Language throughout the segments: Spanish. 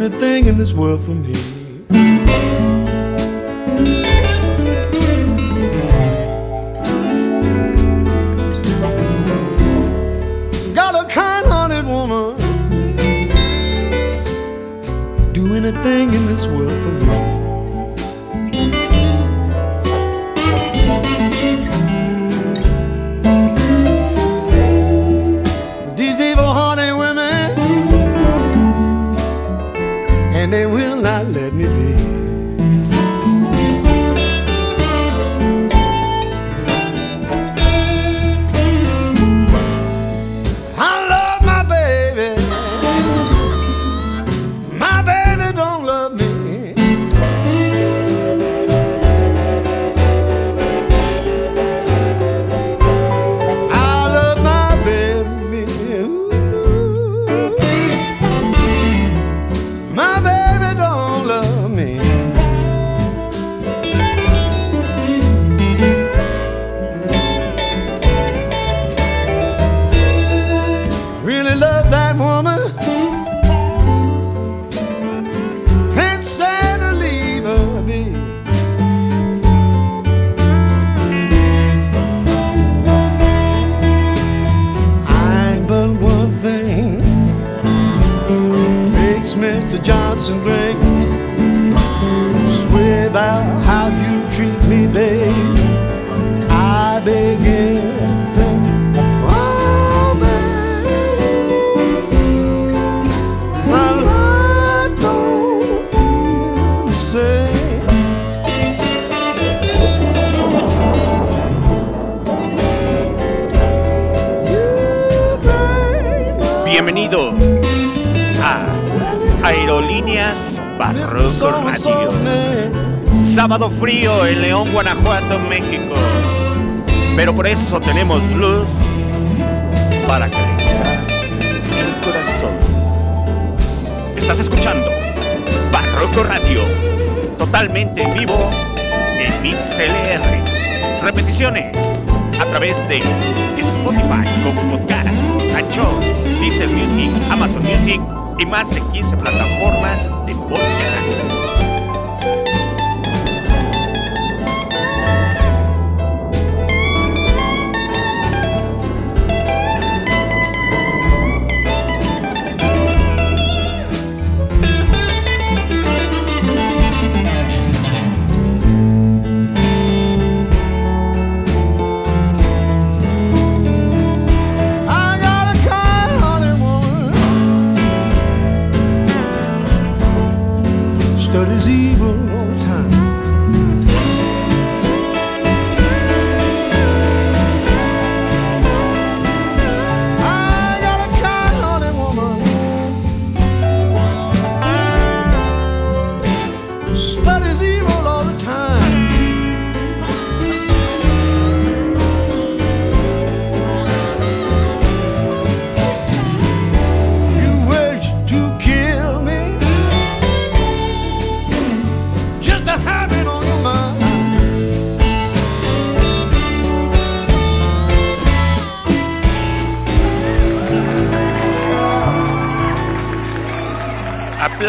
Doing a in this world for me. Got a kind-hearted woman doing a thing in this world for me. And they Radio. Sábado frío en León, Guanajuato, México. Pero por eso tenemos luz para calentar el corazón. Estás escuchando Barroco Radio, totalmente en vivo en MixLR. Repeticiones a través de Spotify, Google Podcast, Anchor, Deezer Music, Amazon Music y más de 15 plataformas de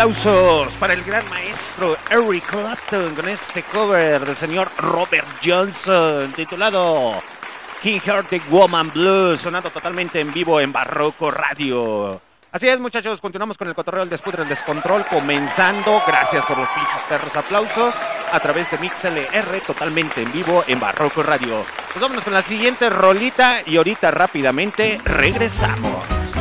Aplausos para el gran maestro Eric Clapton con este cover del señor Robert Johnson titulado King Hearted Woman Blues, sonando totalmente en vivo en Barroco Radio. Así es, muchachos, continuamos con el cotorreo, el despudre, el descontrol, comenzando. Gracias por los pinches perros aplausos a través de MixLR, totalmente en vivo en Barroco Radio. Pues vámonos con la siguiente rolita y ahorita rápidamente regresamos.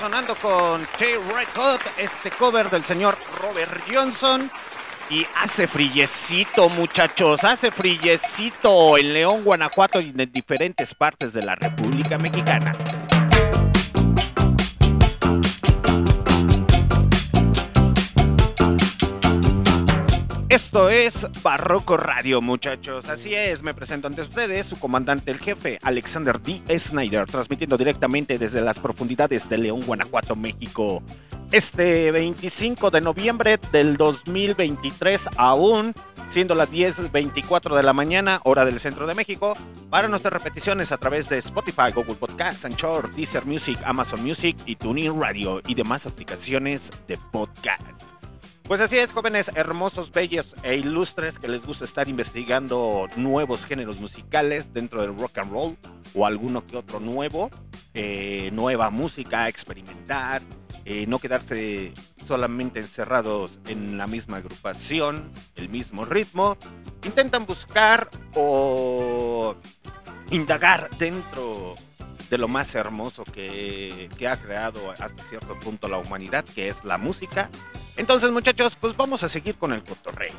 sonando con T-Record, este cover del señor Robert Johnson. Y hace frillecito, muchachos, hace frillecito en León, Guanajuato y en diferentes partes de la República Mexicana. Esto es Barroco Radio, muchachos. Así es, me presento ante ustedes su comandante, el jefe, Alexander D. Snyder, transmitiendo directamente desde las profundidades de León, Guanajuato, México. Este 25 de noviembre del 2023, aún siendo las 10.24 de la mañana, hora del centro de México, para nuestras repeticiones a través de Spotify, Google Podcasts, Anchor, Deezer Music, Amazon Music y TuneIn Radio y demás aplicaciones de podcast. Pues así es, jóvenes hermosos, bellos e ilustres que les gusta estar investigando nuevos géneros musicales dentro del rock and roll o alguno que otro nuevo, eh, nueva música, experimentar, eh, no quedarse solamente encerrados en la misma agrupación, el mismo ritmo. Intentan buscar o indagar dentro de lo más hermoso que, que ha creado hasta cierto punto la humanidad, que es la música. Entonces, muchachos, pues vamos a seguir con el cotorreo.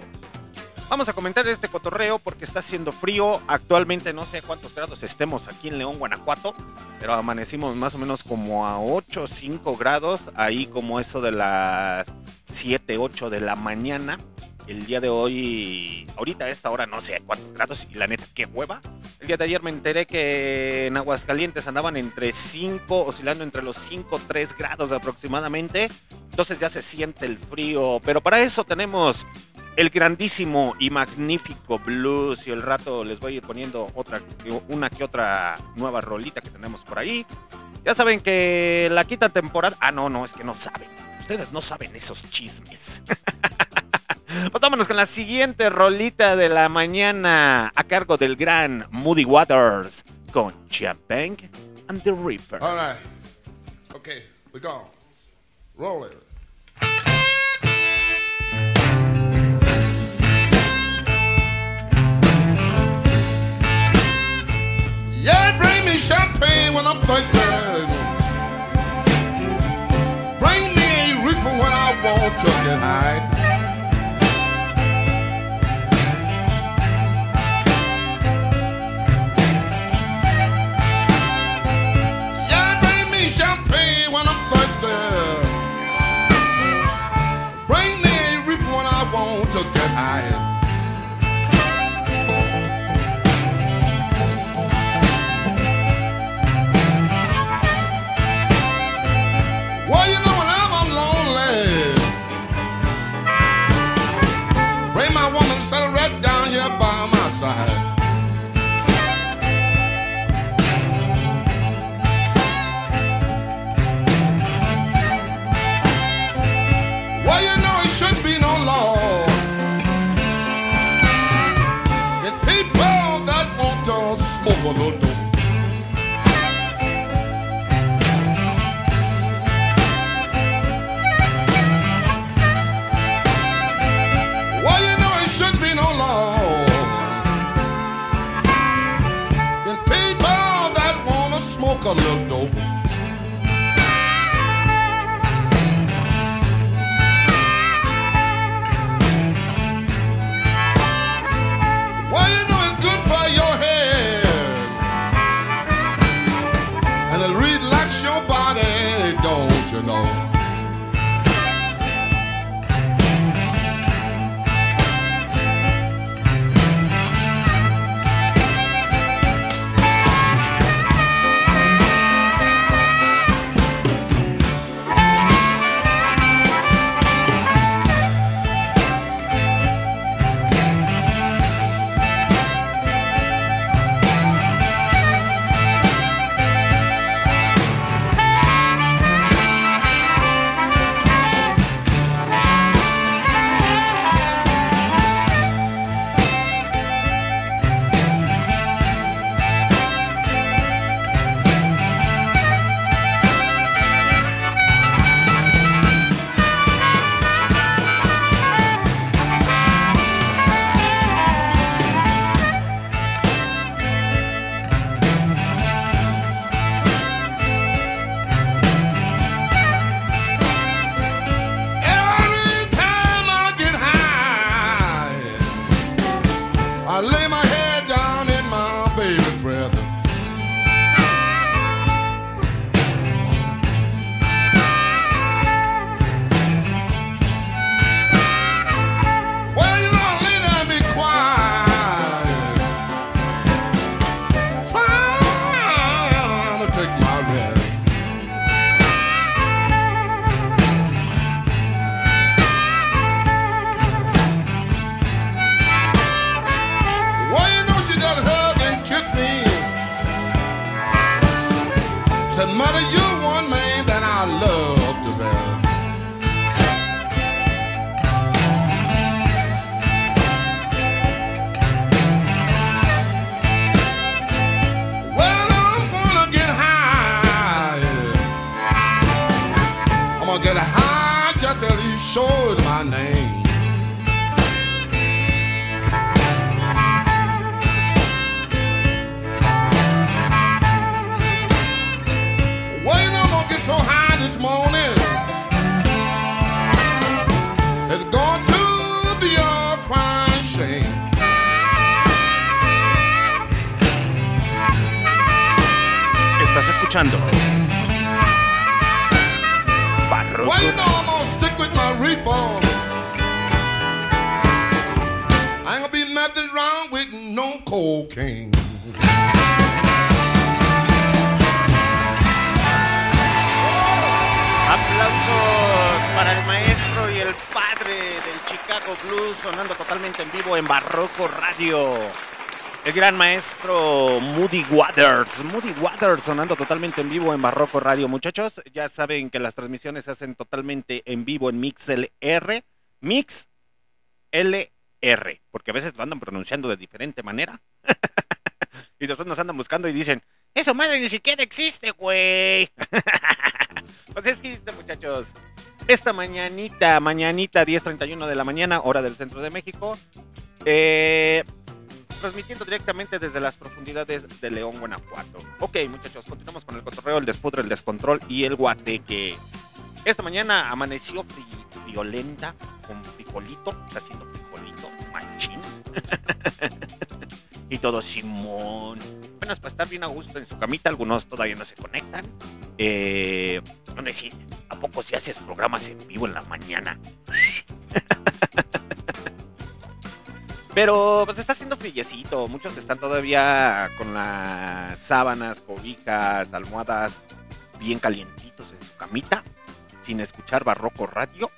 Vamos a comentar este cotorreo porque está haciendo frío. Actualmente no sé cuántos grados estemos aquí en León, Guanajuato, pero amanecimos más o menos como a 8 o 5 grados, ahí como eso de las 7, 8 de la mañana. El día de hoy, ahorita a esta hora no sé cuántos grados y la neta, qué hueva. El día de ayer me enteré que en Aguascalientes andaban entre 5, oscilando entre los 5, 3 grados aproximadamente. Entonces ya se siente el frío, pero para eso tenemos el grandísimo y magnífico blues y el rato les voy a ir poniendo otra, una que otra nueva rolita que tenemos por ahí. Ya saben que la quinta temporada... Ah, no, no, es que no saben. Ustedes no saben esos chismes. Pues vámonos con la siguiente rolita de la mañana a cargo del gran Moody Waters con Champagne and the Reaper. All right. Okay, we go. Roll it. Yeah, bring me champagne when I'm thirsty. Bring me a reefer when I want to get high. To gran maestro Moody Waters. Moody Waters sonando totalmente en vivo en Barroco Radio. Muchachos, ya saben que las transmisiones se hacen totalmente en vivo en MixLR. Mix LR. Porque a veces lo andan pronunciando de diferente manera. y después nos andan buscando y dicen, eso madre ni siquiera existe, güey. pues existe, muchachos. Esta mañanita, mañanita 10.31 de la mañana, hora del centro de México. Eh, transmitiendo directamente desde las profundidades de León, Guanajuato. Ok, muchachos, continuamos con el cotorreo, el despudre, el descontrol y el guateque. Esta mañana amaneció violenta, con frijolito, está haciendo frijolito, machín. y todo Simón. Es para estar bien a gusto en su camita, algunos todavía no se conectan. Eh, no decir, ¿a poco si haces programas en vivo en la mañana? Pero pues está haciendo frillecito. Muchos están todavía con las sábanas, cobijas, almohadas bien calientitos en su camita, sin escuchar Barroco Radio.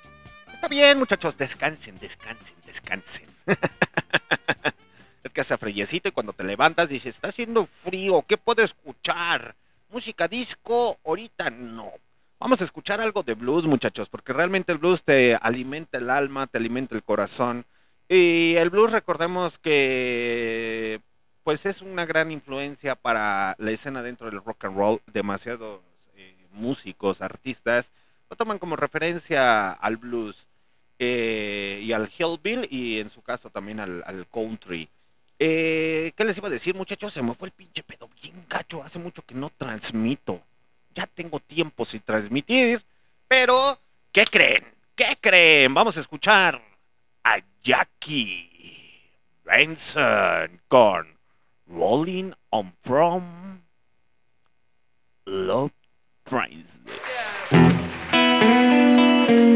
Está bien, muchachos, descansen, descansen, descansen. es que hace frillecito y cuando te levantas dices, está haciendo frío, ¿qué puedo escuchar? Música disco, ahorita no. Vamos a escuchar algo de blues, muchachos, porque realmente el blues te alimenta el alma, te alimenta el corazón. Y el blues, recordemos que pues es una gran influencia para la escena dentro del rock and roll. Demasiados eh, músicos, artistas lo toman como referencia al blues eh, y al hillbill y en su caso también al, country. Eh, ¿Qué les iba a decir, muchachos? Se me fue el pinche pedo bien gacho. Hace mucho que no transmito. Ya tengo tiempo sin transmitir. Pero, ¿qué creen? ¿Qué creen? Vamos a escuchar a Jackie Benson con Rolling on From Love Priceless. Do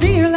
be here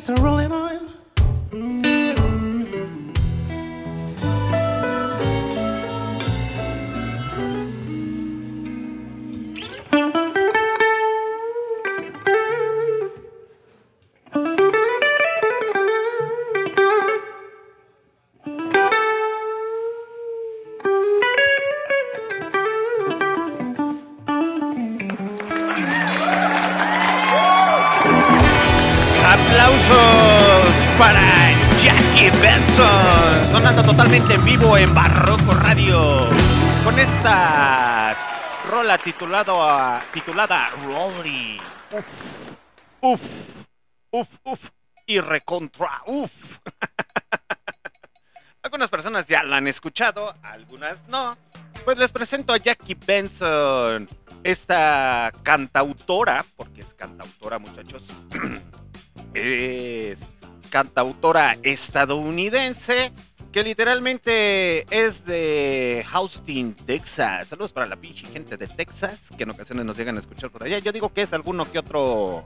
streets are rolling on. En vivo en Barroco Radio, con esta rola titulado a- titulada Rolly. Uf, uf, uf, uf, y recontra, uf. Algunas personas ya la han escuchado, algunas no. Pues les presento a Jackie Benson, esta cantautora, porque es cantautora muchachos, es cantautora estadounidense que literalmente es de Austin, Texas. Saludos para la pinche gente de Texas que en ocasiones nos llegan a escuchar por allá. Yo digo que es alguno que otro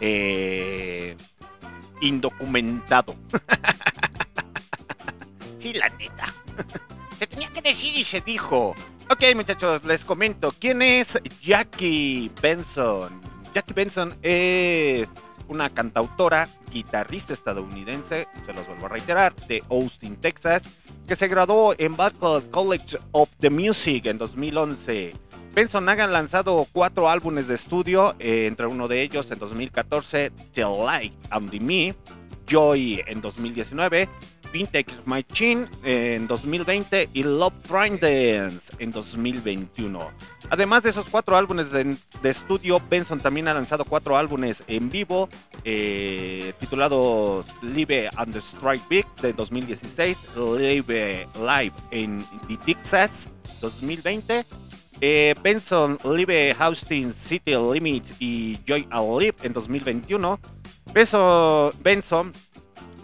eh, indocumentado. sí, la neta. Se tenía que decir y se dijo. Ok, muchachos, les comento. ¿Quién es Jackie Benson? Jackie Benson es una cantautora, guitarrista estadounidense, se los vuelvo a reiterar, de Austin, Texas, que se graduó en Berklee College of the Music en 2011. Benson ha lanzado cuatro álbumes de estudio, eh, entre uno de ellos en 2014, The Light and Me, Joy en 2019, Vintage Machine en 2020 y Love Train Dance en 2021. Además de esos cuatro álbumes de, estudio, Benson también ha lanzado cuatro álbumes en vivo eh, titulados Live and Strike Big de 2016, Live Live en The Texas 2020. eh, Benson Live Austin City Limits y Joy I'll Live en 2021. Benson, Benson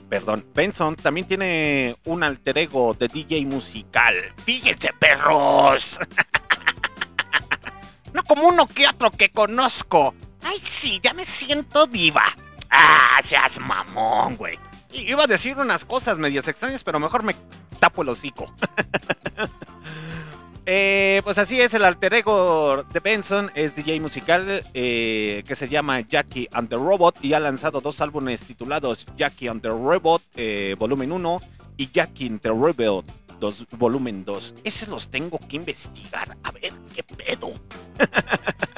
perdón, Benson también tiene un alter ego de DJ musical. Fíjense, perros. no como uno que otro que conozco. Ay, sí, ya me siento diva. Ah, seas mamón, güey. Iba a decir unas cosas medias extrañas, pero mejor me tapo el hocico. Eh, pues así es, el alter ego de Benson es DJ musical eh, que se llama Jackie and the Robot y ha lanzado dos álbumes titulados Jackie and the Robot eh, volumen 1 y Jackie and the Robot 2, volumen 2. Esos los tengo que investigar. A ver qué pedo.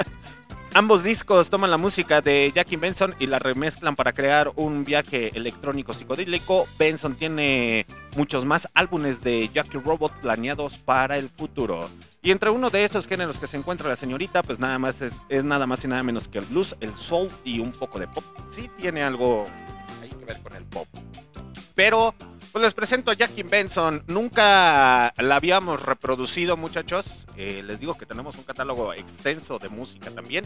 Ambos discos toman la música de Jackie Benson y la remezclan para crear un viaje electrónico psicodélico. Benson tiene muchos más álbumes de Jackie Robot planeados para el futuro. Y entre uno de estos géneros que se encuentra la señorita, pues nada más es, nada más y nada menos que el blues, el soul y un poco de pop. Sí tiene algo que ver con el pop. Pero pues les presento a Jackie Benson. Nunca la habíamos reproducido, muchachos. Eh, les digo que tenemos un catálogo extenso de música también.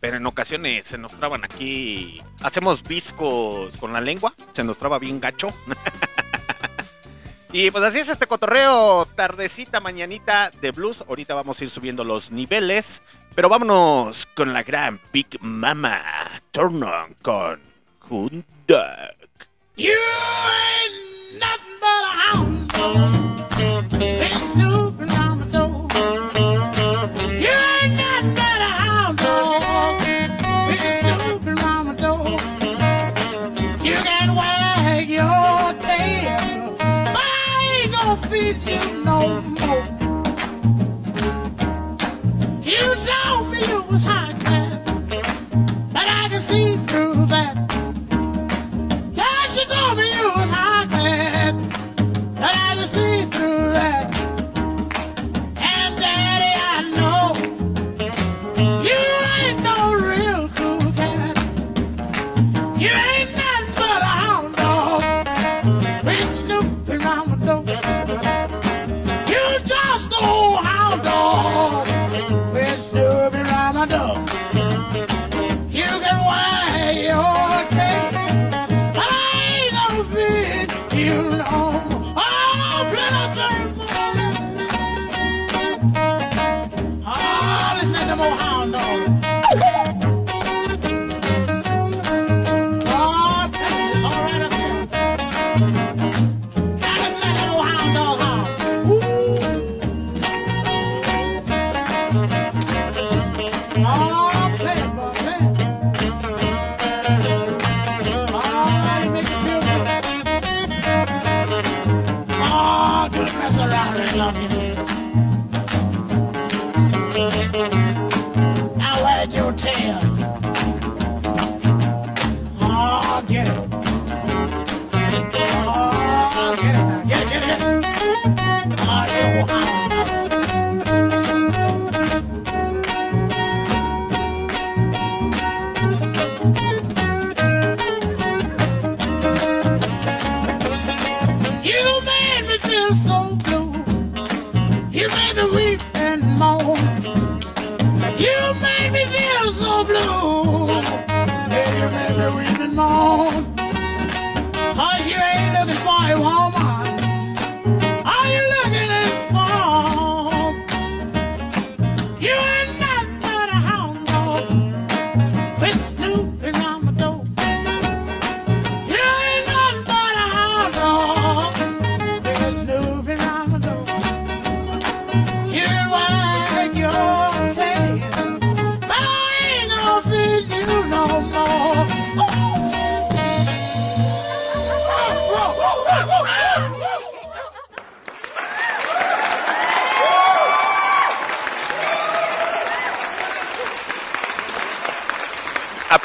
Pero en ocasiones se nos traban aquí. Hacemos viscos con la lengua. Se nos traba bien gacho. y pues así es este cotorreo. Tardecita, mañanita de blues. Ahorita vamos a ir subiendo los niveles. Pero vámonos con la gran Big Mama. Turn on con Hound Dog. You ain't nothing but a hound dog. Been snooping on the door. You ain't nothing but a hound dog. Been snooping on the door. You can wag your tail, but I ain't gonna feed you no more.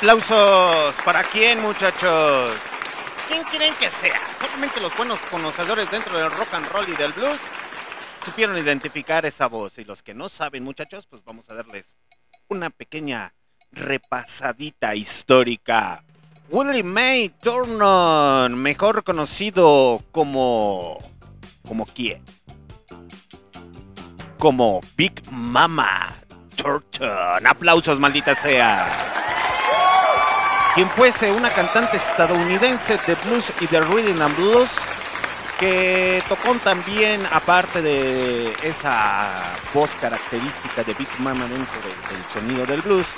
Aplausos para quién, muchachos. ¿Quién creen que sea? Solamente los buenos conocedores dentro del rock and roll y del blues supieron identificar esa voz. Y los que no saben, muchachos, pues vamos a darles una pequeña repasadita histórica. Willie May Turnon, mejor conocido como. ¿Como quién? Como Big Mama Turton. Aplausos, maldita sea quien fuese una cantante estadounidense de blues y de rhythm and blues que tocó también aparte de esa voz característica de Big Mama dentro de- del sonido del blues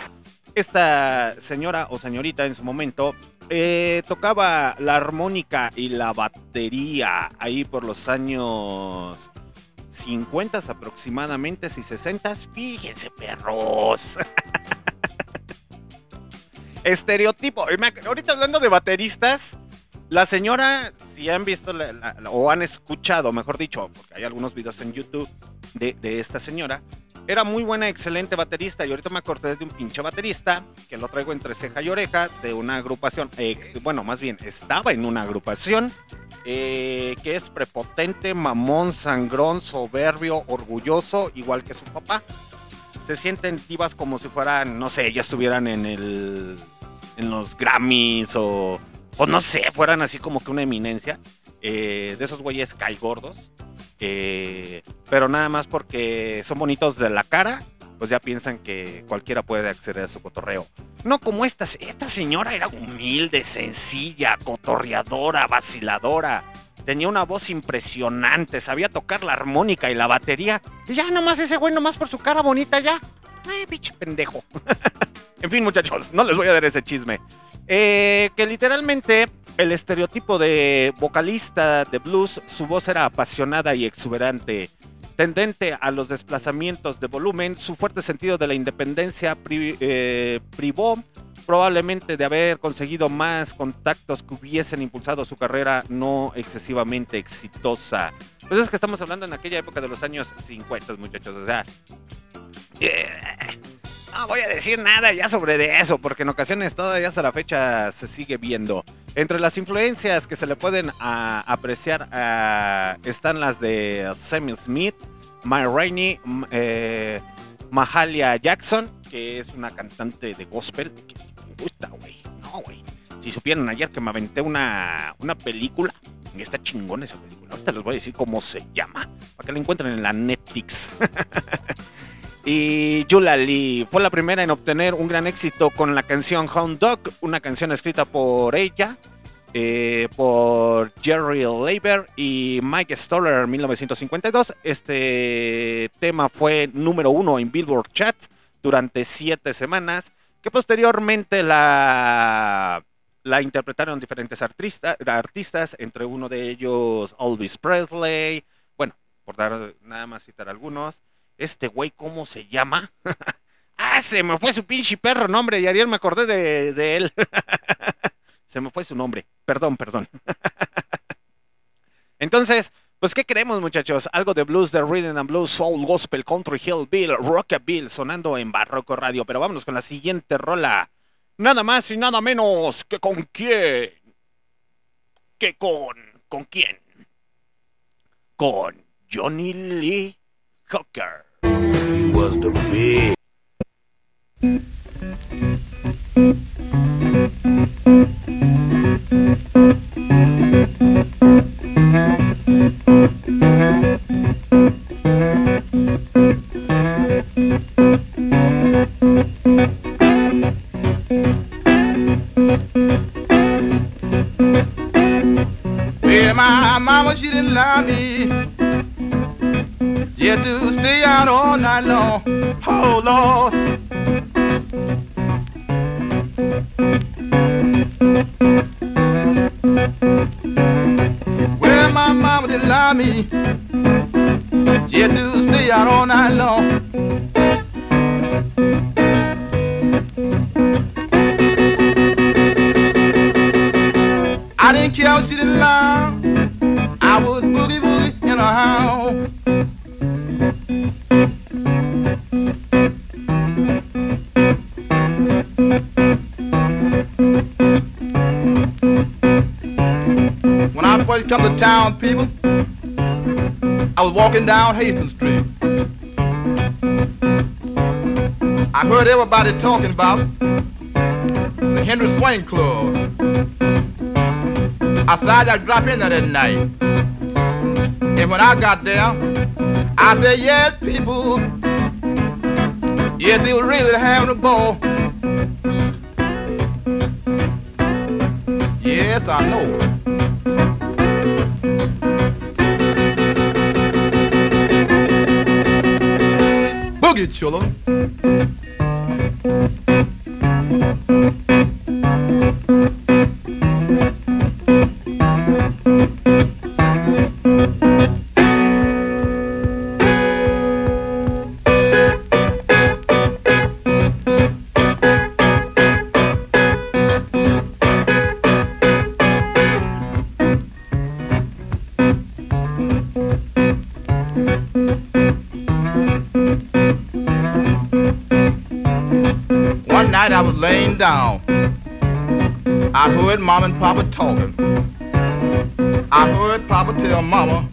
esta señora o señorita en su momento eh, tocaba la armónica y la batería ahí por los años 50 aproximadamente y 60 fíjense perros estereotipo. Ahorita hablando de bateristas, la señora si han visto la- la- la- o han escuchado, mejor dicho, porque hay algunos videos en YouTube de, de esta señora, era muy buena, excelente baterista. Y ahorita me acordé de un pinche baterista que lo traigo entre ceja y oreja de una agrupación. eh, bueno, más bien, estaba en una agrupación eh, que es prepotente, mamón, sangrón, soberbio, orgulloso, igual que su papá. Se sienten divas como si fueran, no sé, ya estuvieran en el. en los Grammys o. o no sé, fueran así como que una eminencia. eh, de esos güeyes gordos. Eh, pero nada más porque son bonitos de la cara, pues ya piensan que cualquiera puede acceder a su cotorreo. No como esta, esta señora era humilde, sencilla, cotorreadora, vaciladora. Tenía una voz impresionante, sabía tocar la armónica y la batería. Y ya nomás ese güey, nomás por su cara bonita ya. Ay, pinche pendejo. en fin, muchachos, no les voy a dar ese chisme. Eh, que literalmente el estereotipo de vocalista de blues, su voz era apasionada y exuberante. Tendente a los desplazamientos de volumen, su fuerte sentido de la independencia eh, privó probablemente de haber conseguido más contactos que hubiesen impulsado su carrera no excesivamente exitosa. Pues es que estamos hablando en aquella época de los años 50, muchachos. O sea, eh, no voy a decir nada ya sobre de eso, porque en ocasiones todavía hasta la fecha se sigue viendo. Entre las influencias que se le pueden ah, apreciar ah, están las de Sam Smith, My Rainey, eh, Mahalia Jackson, que es una cantante de gospel. Que me gusta, güey. No, güey. Si supieran ayer que me aventé una, una película, está chingón esa película. Ahorita les voy a decir cómo se llama, para que la encuentren en la Netflix. Y Yula Lee fue la primera en obtener un gran éxito con la canción Hound Dog, una canción escrita por ella, eh, por Jerry Leiber y Mike Stoller en 1952. Este tema fue número uno en Billboard Chats durante siete semanas, que posteriormente la, la interpretaron diferentes artista- artistas, entre uno de ellos Elvis Presley, bueno, por dar nada más citar algunos. Este güey, ¿cómo se llama? ah, se me fue su pinche perro nombre y ayer me acordé de, de él. se me fue su nombre. Perdón, perdón. Entonces, pues, ¿qué queremos, muchachos? Algo de blues, de rhythm and blues, soul, gospel, country, hillbill, rockabill, sonando en Barroco Radio. Pero vámonos con la siguiente rola. Nada más y nada menos que con quién. Que con. ¿Con quién? Con Johnny Lee Hooker. Was the big. Well, my mama, she didn't lie me. Had to stay out all night long. Oh, Lord. Well, my mama didn't lie me. Had to stay out all night long. I didn't care if she didn't lie. I was boogie boogie in her house. When I first come to town, people, I was walking down Hastings Street. I heard everybody talking about the Henry Swain Club. I said I'd drop in there that night. And when I got there, I said, yes, people, yeah, they were really having a ball. Yes, I know. Boogie Chiller. Laying down, I heard mom and papa talking. I heard papa tell mama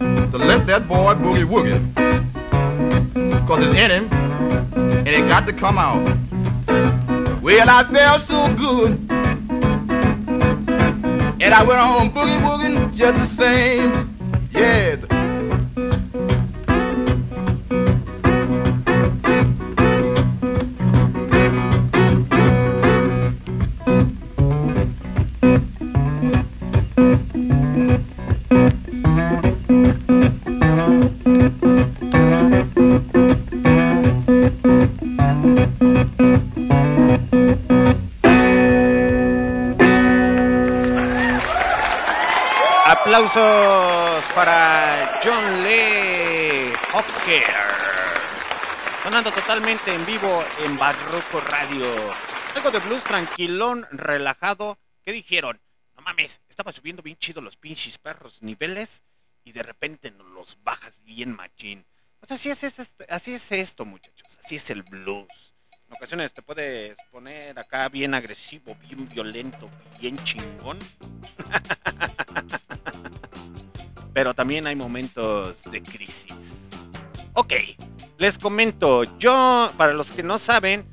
to let that boy boogie woogie. Cause it's in him and it got to come out. Well, I felt so good. And I went on boogie wooging just the same. Yes. Totalmente en vivo en Barroco Radio. Algo de blues tranquilón, relajado. ¿Qué dijeron? No mames, estaba subiendo bien chido los pinches perros niveles y de repente nos los bajas bien machín. Pues así es, es- así es esto, muchachos. Así es el blues. En ocasiones te puedes poner acá bien agresivo, bien violento, bien chingón. Pero también hay momentos de crisis. Ok, les comento. Yo, para los que no saben,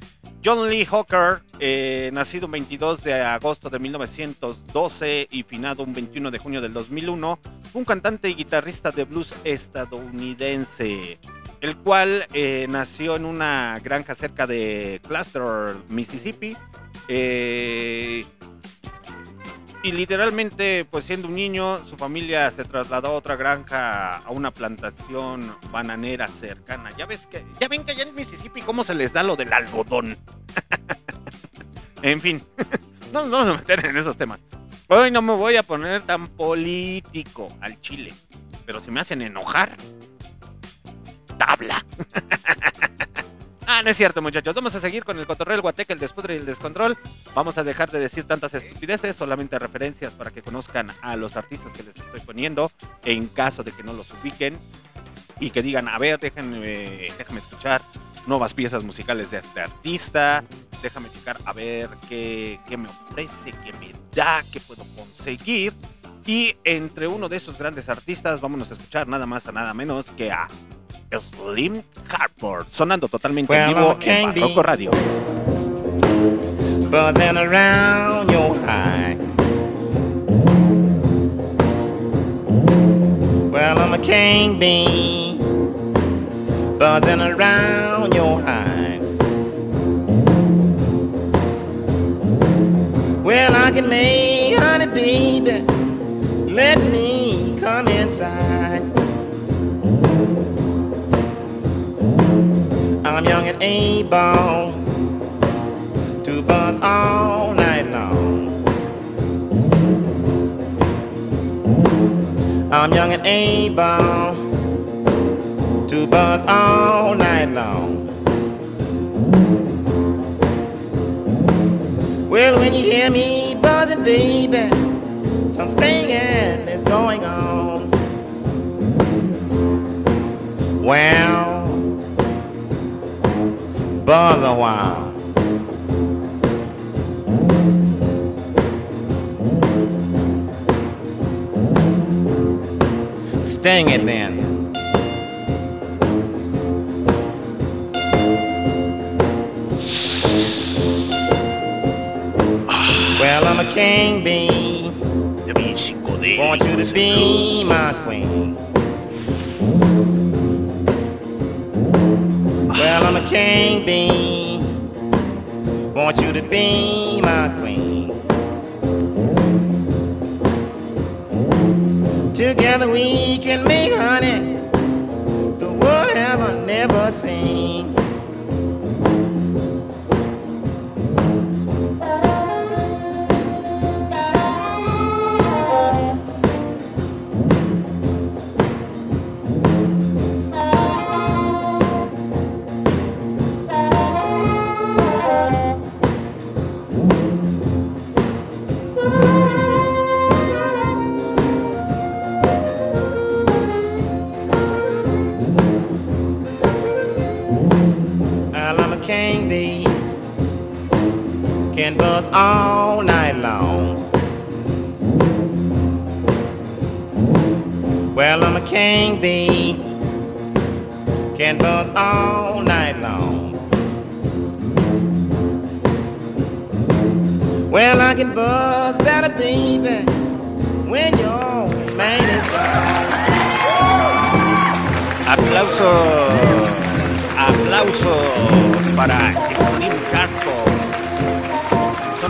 John Lee Hooker, eh, nacido un 22 de agosto de 1912 y finado un 21 de junio del 2001, fue un cantante y guitarrista de blues estadounidense, el cual eh, nació en una granja cerca de Cluster, Mississippi. eh, y literalmente, pues siendo un niño, su familia se trasladó a otra granja, a una plantación bananera cercana. Ya ves que, ya ven que allá en Mississippi cómo se les da lo del algodón. en fin, no nos vamos a meter en esos temas. Hoy no me voy a poner tan político al chile, pero si me hacen enojar, tabla. ah, no es cierto, muchachos. Vamos a seguir con el cotorreo, el guateque, el despudre y el descontrol. Vamos a dejar de decir tantas estupideces, solamente referencias para que conozcan a los artistas que les estoy poniendo, en caso de que no los ubiquen y que digan, a ver, déjenme, escuchar nuevas piezas musicales de este artista, déjame checar a ver qué, qué me ofrece, qué me da, qué puedo conseguir. Y entre uno de esos grandes artistas, vámonos a escuchar nada más a nada menos que a Slim Harford, sonando totalmente en Well, vivo a king en Barroco. Radio. buzzing around your high. Well, I'm a king bee, buzzing around your high. Well, I can make honey, baby. Let me come inside. I'm young and able to buzz all night long. I'm young and able to buzz all night long. Well, when you hear me buzzing, baby, some stinging is going on. Well, buzz a while. Sting it then. Well, I'm a king bee. Want you to be my queen. I'm a king bee. Want you to be my queen. Together we can make honey the world have never seen. All night long. Well, I'm a king bee, can buzz all night long. Well, I can buzz better, baby, when your man is gone. Aplausos, aplausos para.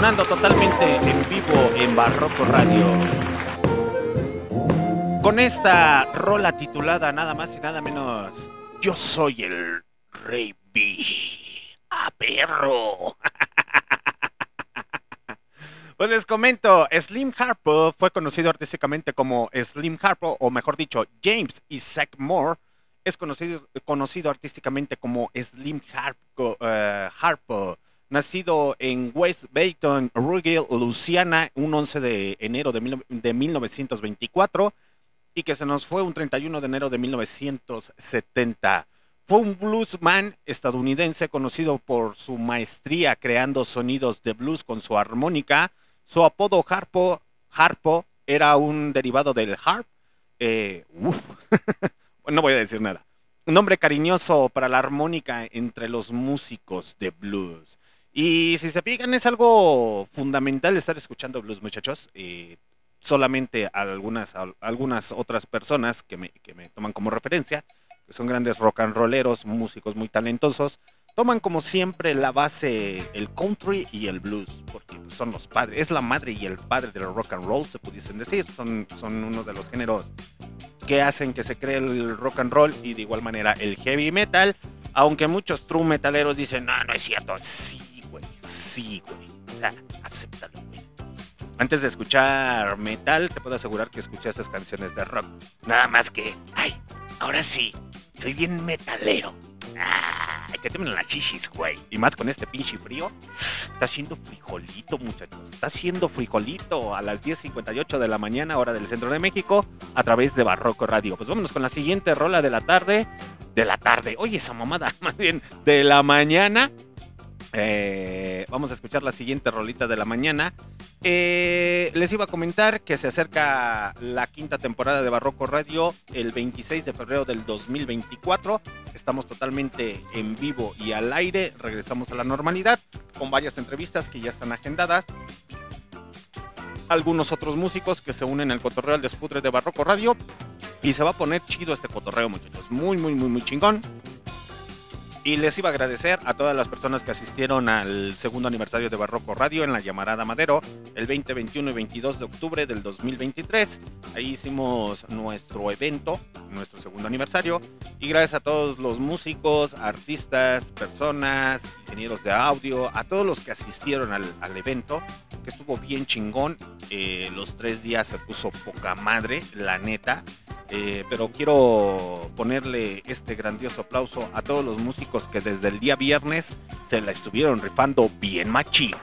Totalmente en vivo en Barroco Radio. Con esta rola titulada nada más y nada menos Yo soy el Rey B. ¡A perro! Pues les comento, Slim Harpo fue conocido artísticamente como Slim Harpo, o mejor dicho, James Isaac Moore es conocido, conocido artísticamente como Slim Harpo, eh, Harpo, nacido en West Bayton, Ruggell, Luciana, un 11 de enero de, mil- de 1924 y que se nos fue un 31 de enero de 1970. Fue un bluesman estadounidense conocido por su maestría creando sonidos de blues con su armónica. Su apodo Harpo, Harpo era un derivado del harp. Eh, no voy a decir nada. Un nombre cariñoso para la armónica entre los músicos de blues. Y si se fijan, es algo fundamental estar escuchando blues, muchachos. Eh, solamente algunas, algunas otras personas que me, que me toman como referencia, que son grandes rock and rolleros, músicos muy talentosos, toman como siempre la base el country y el blues, porque son los padres, es la madre y el padre del rock and roll, se pudiesen decir, son, son uno de los géneros que hacen que se cree el rock and roll y de igual manera el heavy metal, aunque muchos true metaleros dicen, no, no es cierto, sí, sí, güey, o sea, acéptalo, güey. Antes de escuchar metal, te puedo asegurar que escuchaste canciones de rock. Nada más que, ay, ahora sí, soy bien metalero. Ay, te temen las chichis, güey. Y más con este pinche frío. Está haciendo frijolito, muchachos. Está haciendo frijolito a las 10.58 de la mañana, hora del centro de México, a través de Barroco Radio. Pues vámonos con la siguiente rola de la tarde. De la tarde. Oye, esa mamada, más bien, de la mañana. Eh, vamos a escuchar la siguiente rolita de la mañana. Eh, les iba a comentar que se acerca la quinta temporada de Barroco Radio el 26 de febrero del 2024. Estamos totalmente en vivo y al aire. Regresamos a la normalidad con varias entrevistas que ya están agendadas. Algunos otros músicos que se unen al cotorreo al despudre de Barroco Radio. Y se va a poner chido este cotorreo, muchachos. Muy, muy, muy, muy chingón. Y les iba a agradecer a todas las personas que asistieron al segundo aniversario de Barroco Radio en la llamarada Madero el 20, 21 y 22 de octubre del 2023. Ahí hicimos nuestro evento, nuestro segundo aniversario. Y gracias a todos los músicos, artistas, personas, ingenieros de audio, a todos los que asistieron al, al evento, que estuvo bien chingón. Eh, los tres días se puso poca madre, la neta. Eh, pero quiero ponerle este grandioso aplauso a todos los músicos que desde el día viernes se la estuvieron rifando bien machi.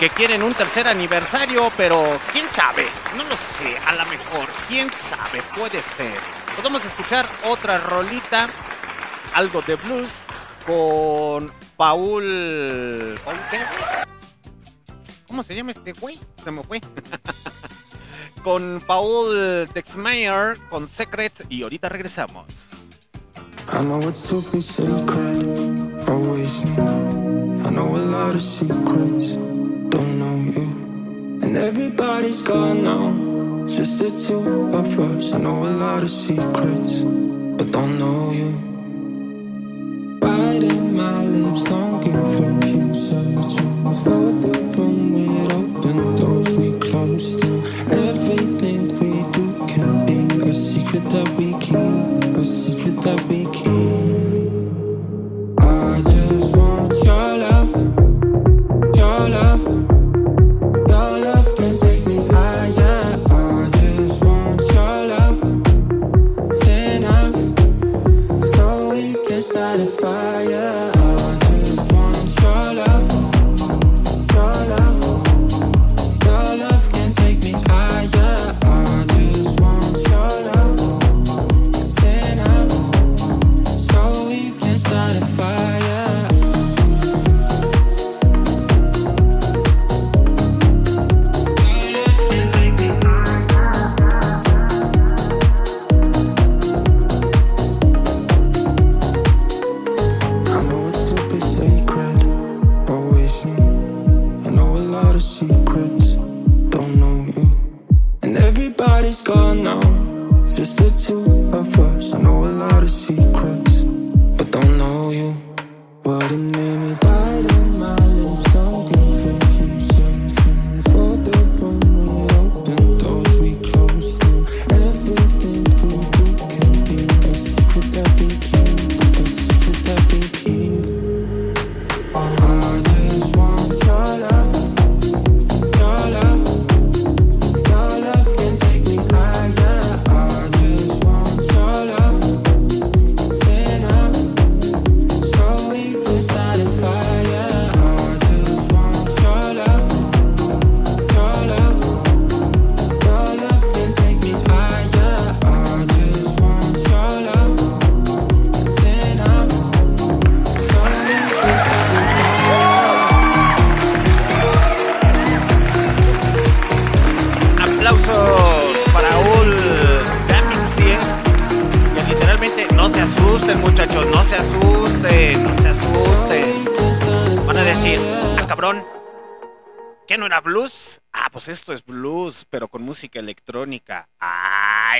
Que quieren un tercer aniversario, pero quién sabe, no lo sé, a lo mejor, quién sabe, puede ser. A escuchar otra rolita, algo de blues, con Paul. ¿Cómo se llama este güey? Se me fue. con Paul Dexmeyer, con Secrets, y ahorita regresamos. I know it's to be sacred, always knew. I know a lot of secrets, don't know you. And everybody's gone now, just the two of us. I know a lot of secrets, but don't know you. Biting my lips, longing for you, searching for the room with de la béquille, un cycle de.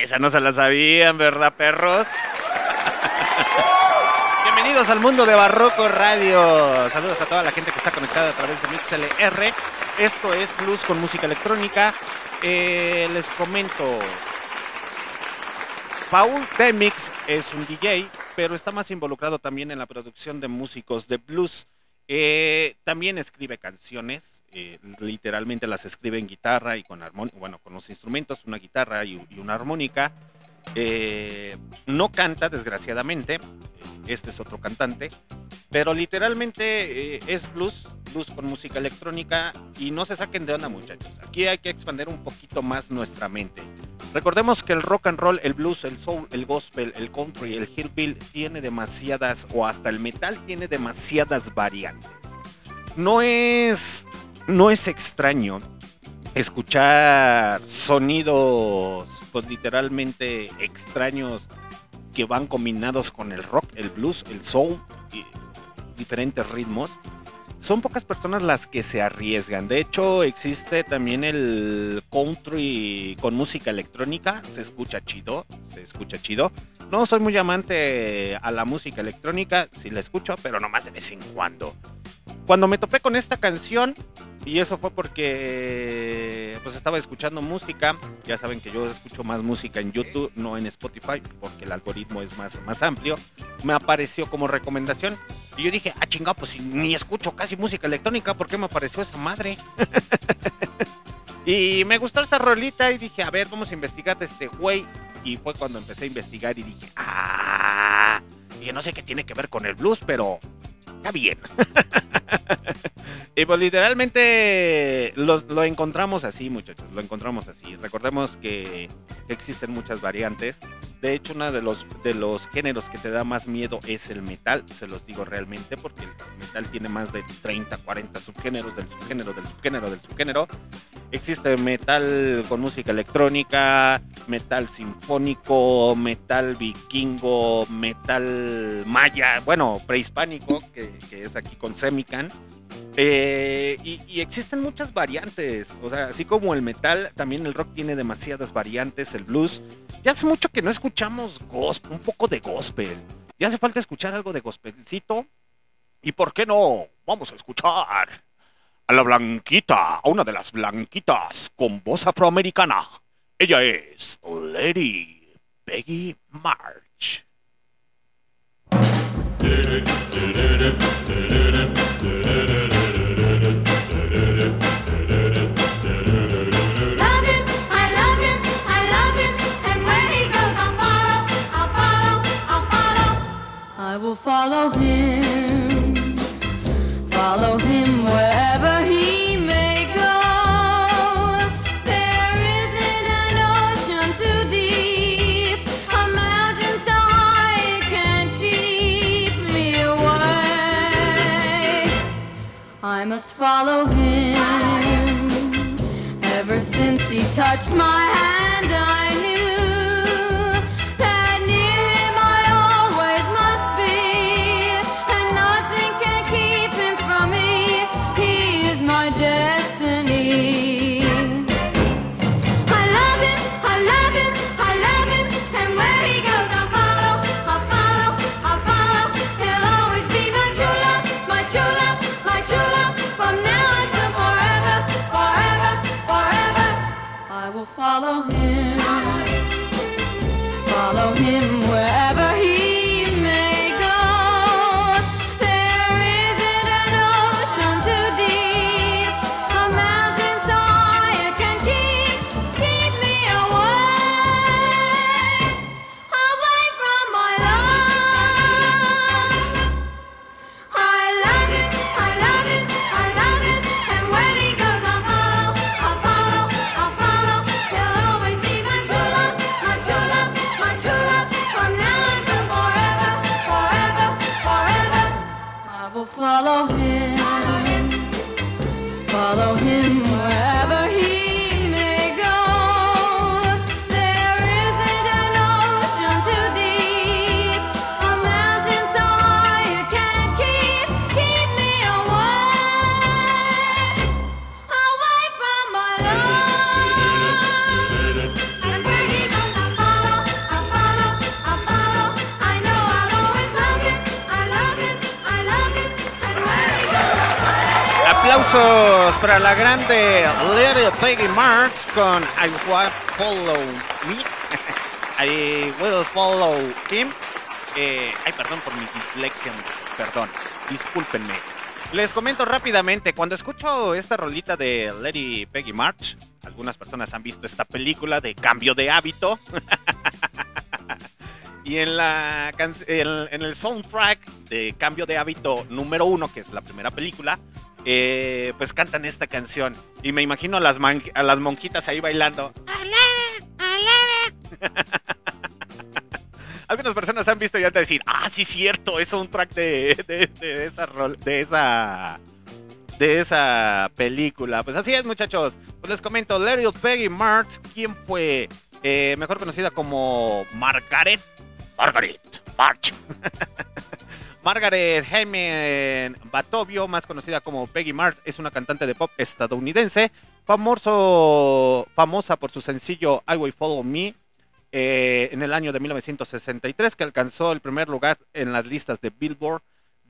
Esa no se la sabían, ¿verdad, perros? Bienvenidos al mundo de Barroco Radio. Saludos a toda la gente que está conectada a través de MixLR. Esto es blues con música electrónica. Eh, les comento. Paul Demix es un DJ, pero está más involucrado también en la producción de músicos de blues. Eh, también escribe canciones, eh, literalmente las escribe en guitarra y con bueno, con los instrumentos, una guitarra y, una armónica. Eh, no canta, desgraciadamente, este es otro cantante, pero literalmente eh, es blues, blues con música electrónica y no se saquen de onda muchachos. Aquí hay que expandir un poquito más nuestra mente. Recordemos que el rock and roll, el blues, el soul, el gospel, el country, el hillbill tiene demasiadas, o hasta el metal tiene demasiadas variantes. No es, no es extraño escuchar sonidos pues literalmente extraños que van combinados con el rock, el blues, el soul y diferentes ritmos. Son pocas personas las que se arriesgan. De hecho, existe también el country con música electrónica. Se escucha chido, se escucha chido. No soy muy amante a la música electrónica, sí la escucho, pero nomás de vez en cuando. Cuando me topé con esta canción, y eso fue porque pues estaba escuchando música. Ya saben que yo escucho más música en YouTube, no en Spotify, porque el algoritmo es más, más amplio. Me apareció como recomendación. Y yo dije, ah, chingado, pues ni escucho casi música electrónica, ¿por qué me apareció esa madre? y me gustó esta rolita y dije, a ver, vamos a investigar de este güey. Y fue cuando empecé a investigar y dije, ah, y no sé qué tiene que ver con el blues, pero está bien. y pues literalmente los- lo encontramos así, muchachos, lo encontramos así. Recordemos que existen muchas variantes. De hecho, uno de los, de los géneros que te da más miedo es el metal, se los digo realmente, porque el metal tiene más de 30, 40 subgéneros del subgénero, del subgénero, del subgénero. Existe metal con música electrónica, metal sinfónico, metal vikingo, metal maya, bueno, prehispánico, que, es aquí con Semican. Eh, y, y existen muchas variantes, o sea, así como el metal, también el rock tiene demasiadas variantes, el blues. Ya hace mucho que no escuchamos gospel, un poco de gospel. Ya hace falta escuchar algo de gospelcito. ¿Y por qué no? Vamos a escuchar a la blanquita, a una de las blanquitas con voz afroamericana. Ella es Lady Peggy March. Love him, follow him. Ever since he touched my hand, I Aplausos para la grande Little Peggy Marks con I Will Follow Me. I Will Follow Him. Eh, ay, perdón por mi dislexia, perdón. Discúlpenme. Les comento rápidamente, cuando escucho esta rolita de Lady Peggy March, algunas personas han visto esta película de cambio de hábito. y en, la, can- en, el soundtrack de Cambio de Hábito número uno, que es la primera película, eh, pues cantan esta canción. Y me imagino a las, man- a las monjitas ahí bailando. Algunas personas han visto y han de decir, ah, sí, cierto, es un track de, de, de esa rol- de esa de esa película. Pues así es, muchachos. Pues les comento, Little Peggy March, ¿quién fue? Eh, mejor conocida como Margaret. Margaret March. Margaret Hemen Batovio, más conocida como Peggy March, es una cantante de pop estadounidense, famoso, famosa por su sencillo I Will Follow Me, eh, en el año de 1963, que alcanzó el primer lugar en las listas de Billboard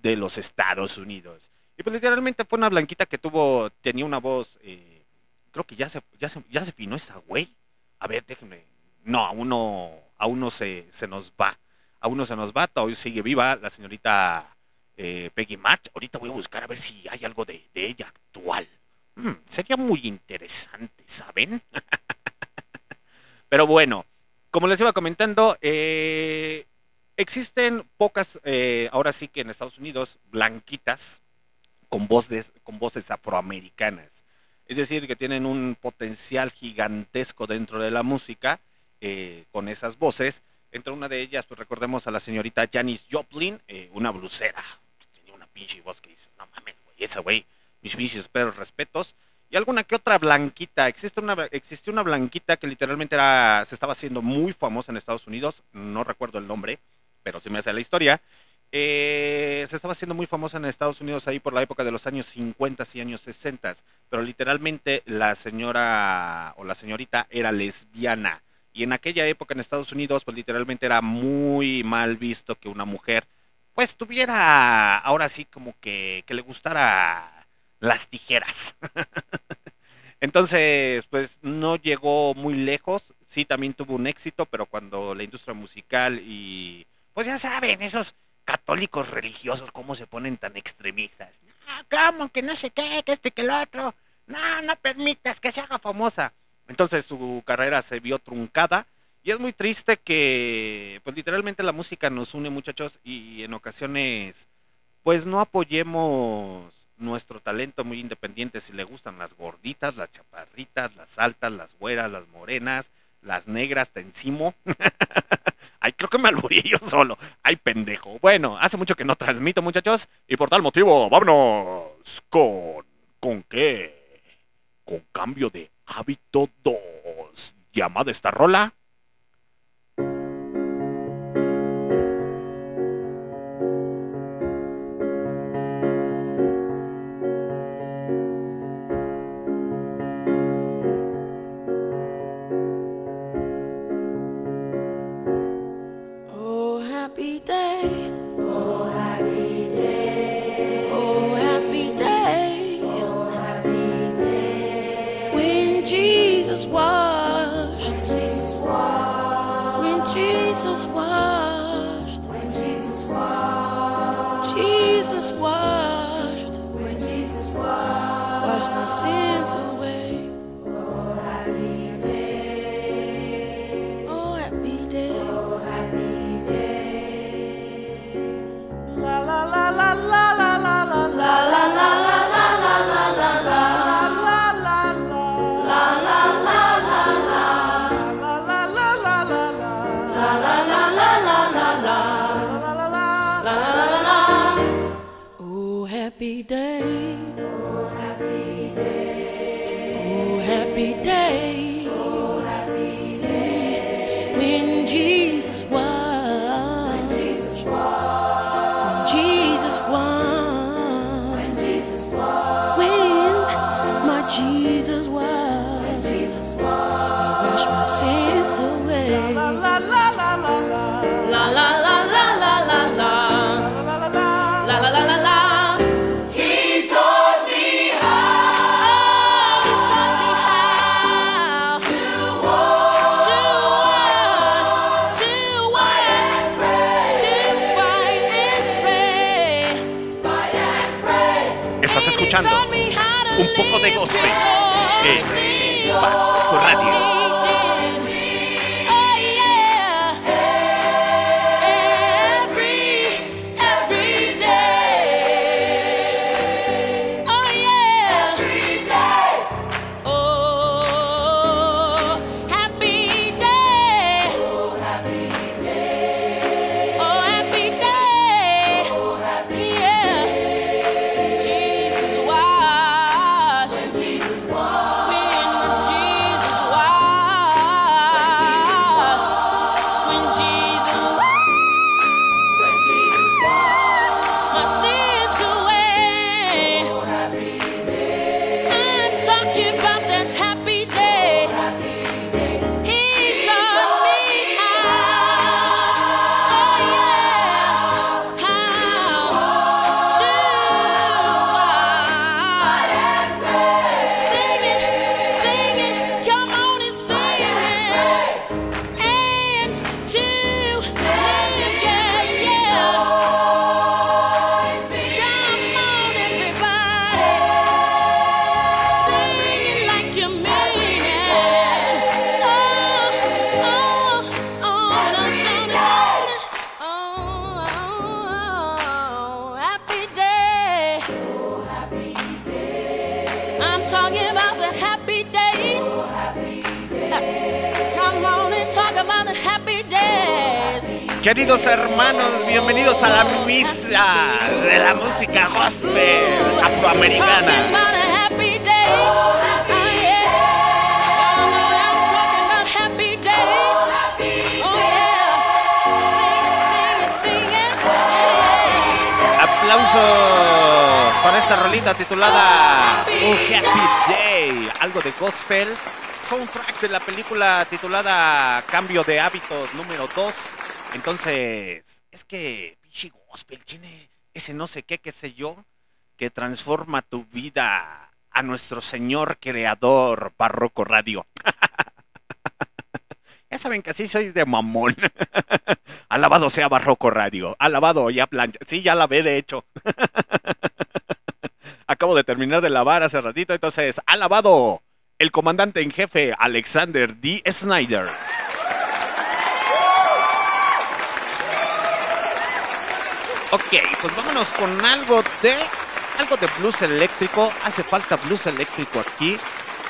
de los Estados Unidos. Y pues literalmente fue una blanquita que tuvo, tenía una voz, eh, creo que ya se, ya se, ya se finó esa güey. A ver, déjenme. No, aún no, aún no se, se nos va. Aún no se nos va, todavía sigue viva la señorita eh, Peggy March. Ahorita voy a buscar a ver si hay algo de, de ella actual. Hmm, sería muy interesante, ¿saben? Pero bueno, como les iba comentando, eh, existen pocas, eh, ahora sí que en Estados Unidos, blanquitas con voces, con voces afroamericanas. Es decir, que tienen un potencial gigantesco dentro de la música eh, con esas voces. Entre una de ellas, pues recordemos a la señorita Janis Joplin, eh, una blusera. Tenía una pinche voz que dices, no mames, güey, esa güey, mis pinches perros respetos. Y alguna que otra blanquita. Existe una, existió una blanquita que literalmente era, se estaba haciendo muy famosa en Estados Unidos. No recuerdo el nombre, pero sí me hace la historia. Eh, se estaba haciendo muy famosa en Estados Unidos ahí por la época de los años 50 y años 60. Pero literalmente la señora o la señorita era lesbiana. Y en aquella época en Estados Unidos, pues literalmente era muy mal visto que una mujer, pues tuviera ahora sí como que, que le gustara las tijeras. Entonces, pues no llegó muy lejos. Sí, también tuvo un éxito, pero cuando la industria musical y, pues ya saben, esos católicos religiosos, cómo se ponen tan extremistas. No, ¿cómo? Que no sé qué, que este, que el otro. No, no permitas que se haga famosa. Entonces su carrera se vio truncada. Y es muy triste que, pues literalmente la música nos une, muchachos, y en ocasiones, pues no apoyemos nuestro talento muy independiente si le gustan las gorditas, las chaparritas, las altas, las güeras, las morenas, las negras, te encimo. Ay, creo que me alburí yo solo. Ay, pendejo. Bueno, hace mucho que no transmito, muchachos, y por tal motivo, vámonos con... ¿Con qué? Con cambio de hábito 2. Llamada esta rola. Oh, happy day. Sins away La la la Queridos hermanos, bienvenidos a la misa de la música gospel afroamericana. Aplausos para esta rolita titulada Un Happy Day, algo de gospel. Soundtrack de la película titulada Cambio de hábitos número 2. Entonces, es que pinche gospel tiene ese no sé qué, qué sé yo, que transforma tu vida a nuestro Señor Creador Barroco Radio. Ya saben que así soy de mamón. Alabado sea Barroco Radio. Alabado ya plancha. Sí, ya la ve de hecho. Acabo de terminar de lavar hace ratito. Entonces, alabado el comandante en jefe Alexander D. Snyder. Ok, pues vámonos con algo de algo de blues eléctrico. Hace falta blues eléctrico aquí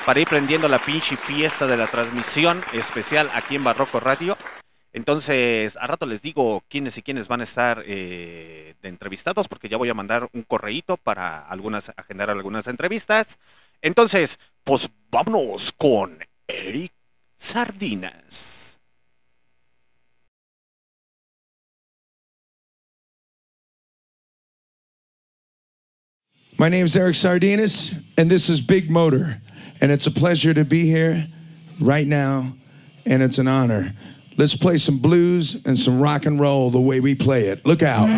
para ir prendiendo la pinche fiesta de la transmisión especial aquí en Barroco Radio. Entonces, a rato les digo quiénes y quiénes van a estar eh, de entrevistados, porque ya voy a mandar un correíto para algunas, agendar algunas entrevistas. Entonces, pues vámonos con Eric Sardinas. My name is Eric Sardinas, and this is Big Motor. And it's a pleasure to be here right now, and it's an honor. Let's play some blues and some rock and roll the way we play it. Look out.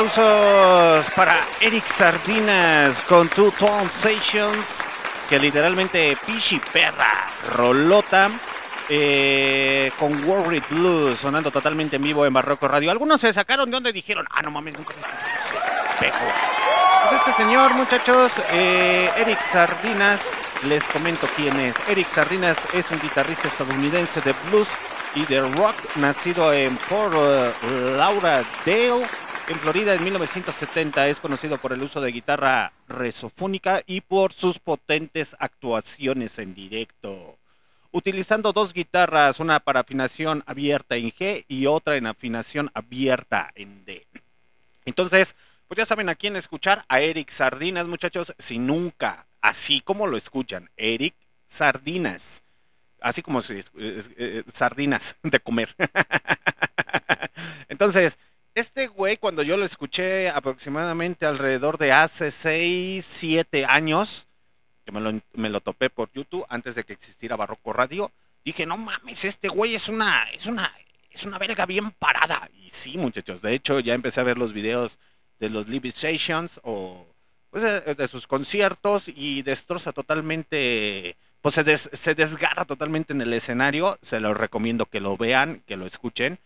Aplausos para Eric Sardinas con Two Tone Sessions, que literalmente pichi perra, rolota, eh, con Worried Blues, sonando totalmente en vivo en Barroco Radio. Algunos se sacaron de donde dijeron, ah, no mames, nunca me pejo. Pues este señor, muchachos, eh, Eric Sardinas, les comento quién es. Eric Sardinas es un guitarrista estadounidense de blues y de rock, nacido en Fort eh, Lauderdale, en Florida en 1970. Es conocido por el uso de guitarra resofónica y por sus potentes actuaciones en directo. Utilizando dos guitarras, una para afinación abierta en G y otra en afinación abierta en D. Entonces, pues ya saben a quién escuchar, a Eric Sardinas, muchachos, si nunca, así como lo escuchan, Eric Sardinas, así como si, sardinas de comer. Entonces, este güey, cuando yo lo escuché aproximadamente alrededor de hace 6, 7 años, que me lo, me lo topé por YouTube antes de que existiera Barroco Radio, dije, no mames, este güey es una, es una, es una belga bien parada. Y sí, muchachos, de hecho ya empecé a ver los videos de los Live Sessions o pues, de, sus conciertos y destroza totalmente, pues se, des- se desgarra totalmente en el escenario. Se los recomiendo que lo vean, que lo escuchen.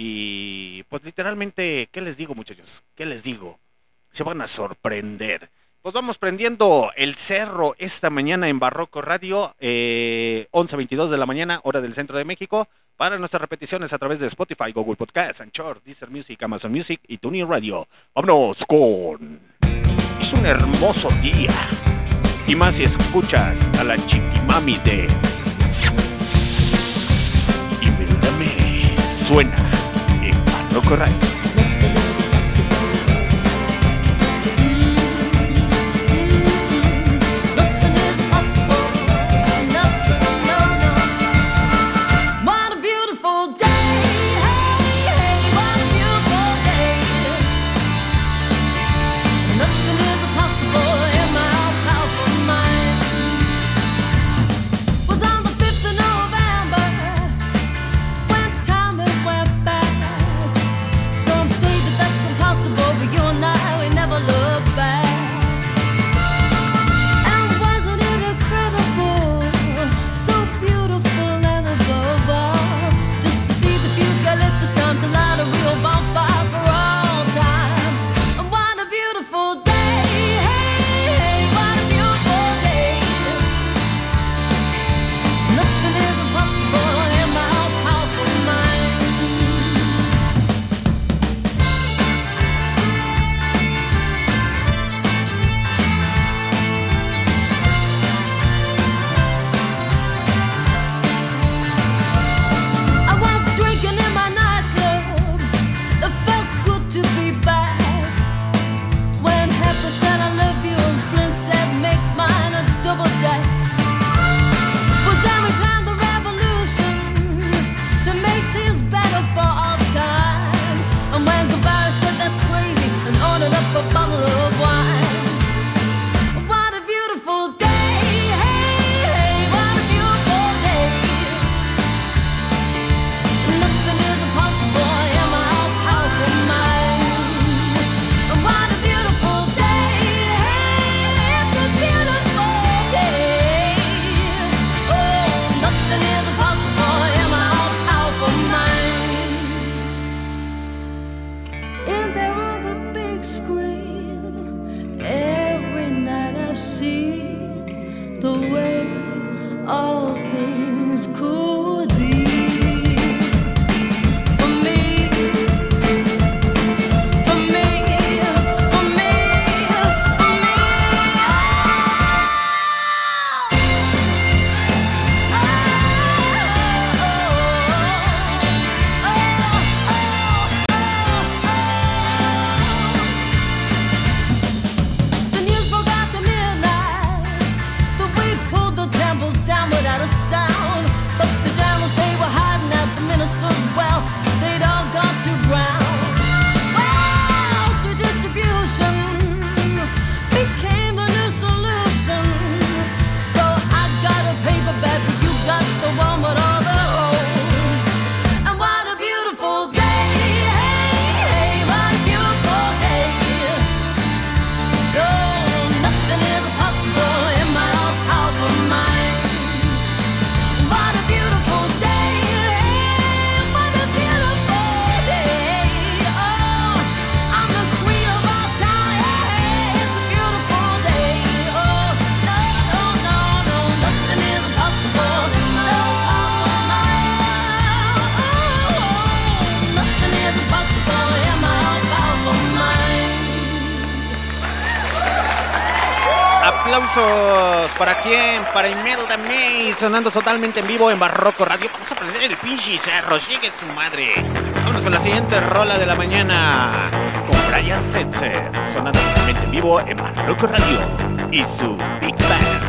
Y pues literalmente, ¿qué les digo muchachos? ¿Qué les digo? Se van a sorprender. Pues vamos prendiendo el cerro esta mañana en Barroco Radio, eh, 11.22 de la mañana, hora del centro de México, para nuestras repeticiones a través de Spotify, Google Podcast, Anchor, Deezer Music, Amazon Music y TuneIn Radio. Vámonos con... Es un hermoso día. Y más si escuchas a la chiquimami de... Imelda suena en Barroco Radio. the way all things could. ¿Para quién? Para Imelda también sonando totalmente en vivo en Barroco Radio. Vamos a aprender el pinche cerro, sigue su madre. Vámonos con la siguiente rola de la mañana. Con Brian Setzer, sonando totalmente en vivo en Barroco Radio y su Big Bang.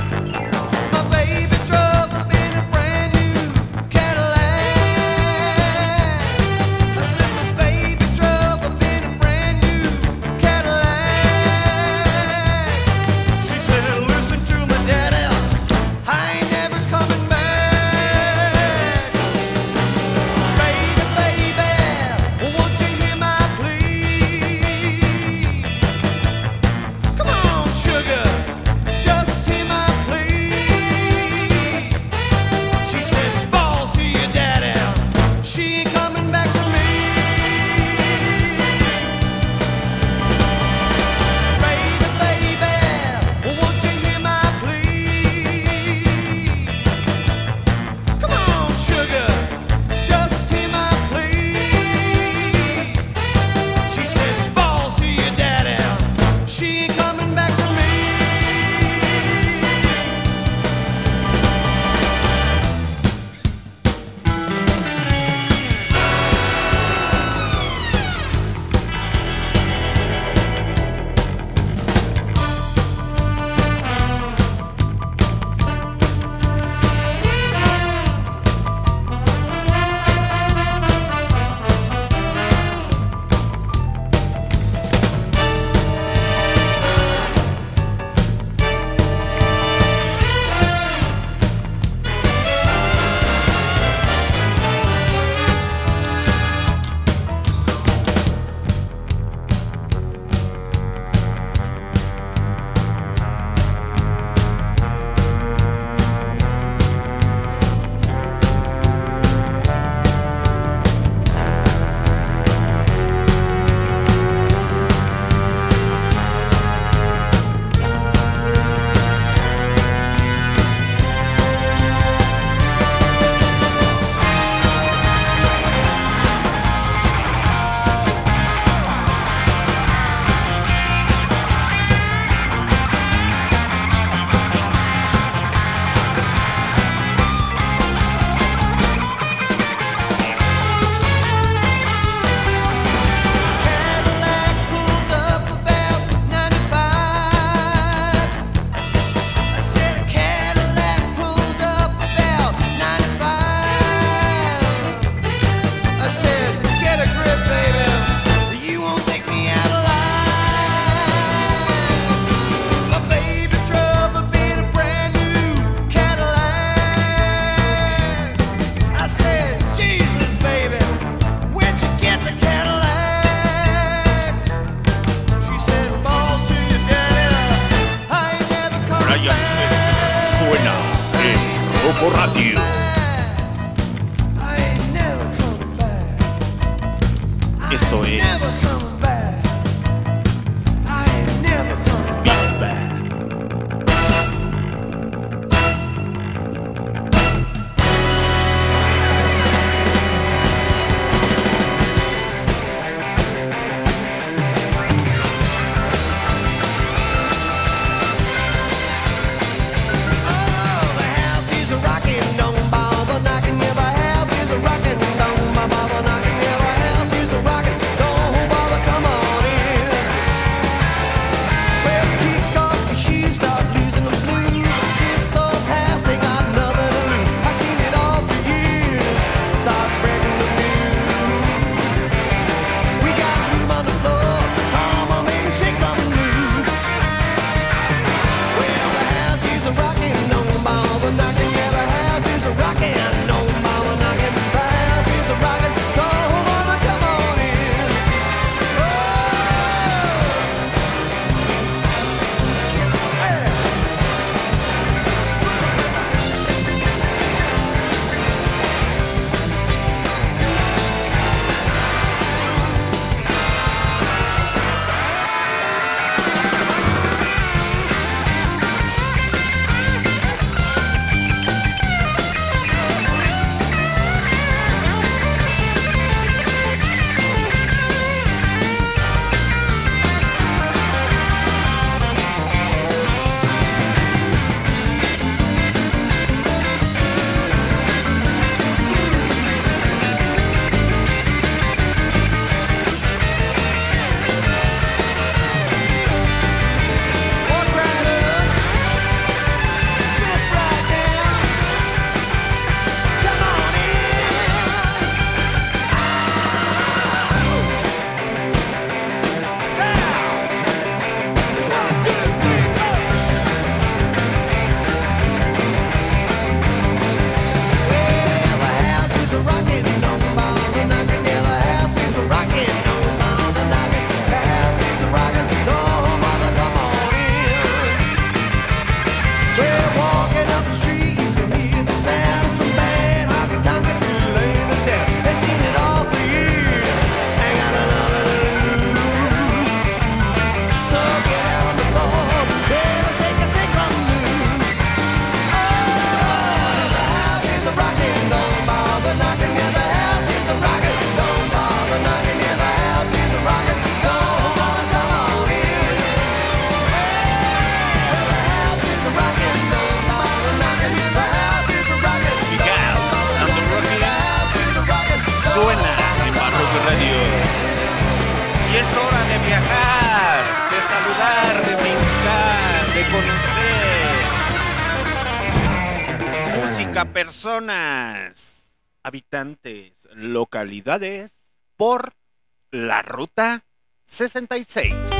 66.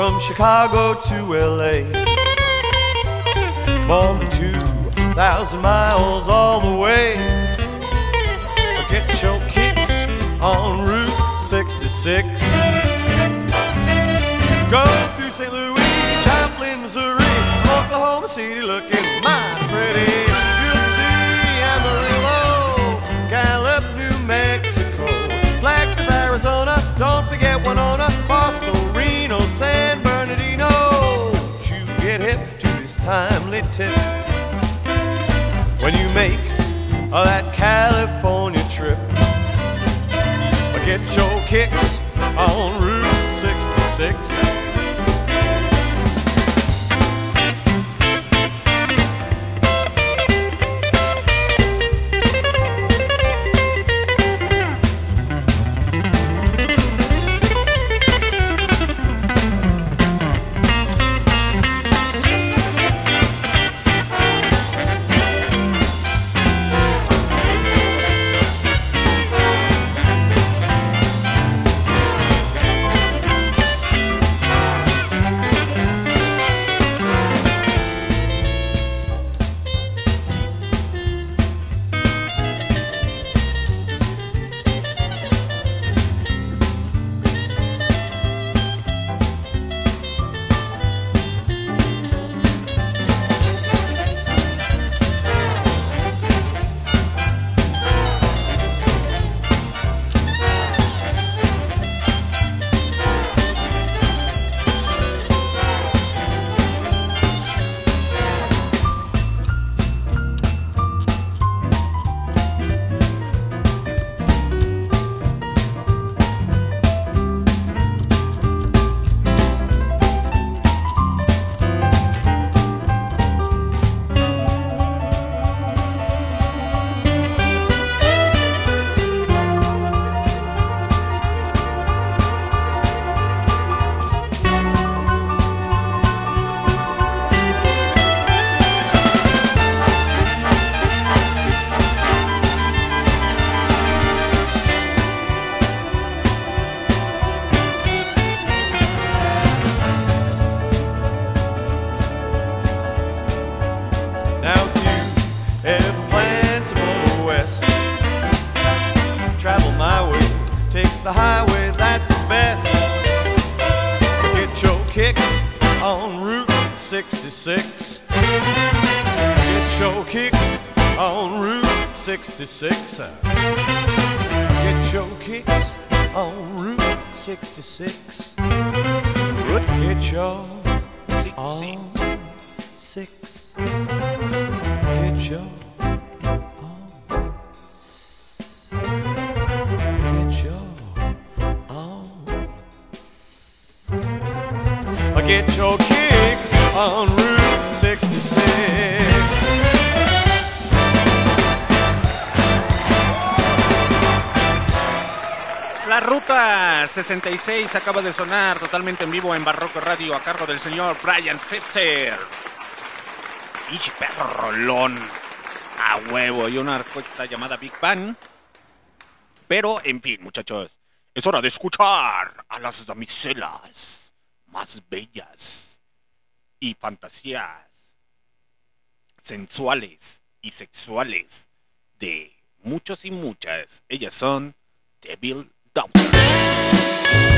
From Chicago to LA. More than 2,000 miles all the way. Get your kicks on Route 66. Go through St. Louis, Joplin, Missouri, Oklahoma City looking mighty pretty. You'll see Amarillo, Gallup, New Mexico, Flagstaff, Arizona. Don't forget Winona, Boston, tip when you make that California trip. Get your kicks on Route 66. 66 acaba de sonar totalmente en vivo en Barroco Radio a cargo del señor Brian Setzer. Pinche perro rolón. A huevo. Y una orquesta llamada Big Bang. Pero, en fin, muchachos. Es hora de escuchar a las damiselas más bellas y fantasías sensuales y sexuales de muchos y muchas. Ellas son Devil Daughters.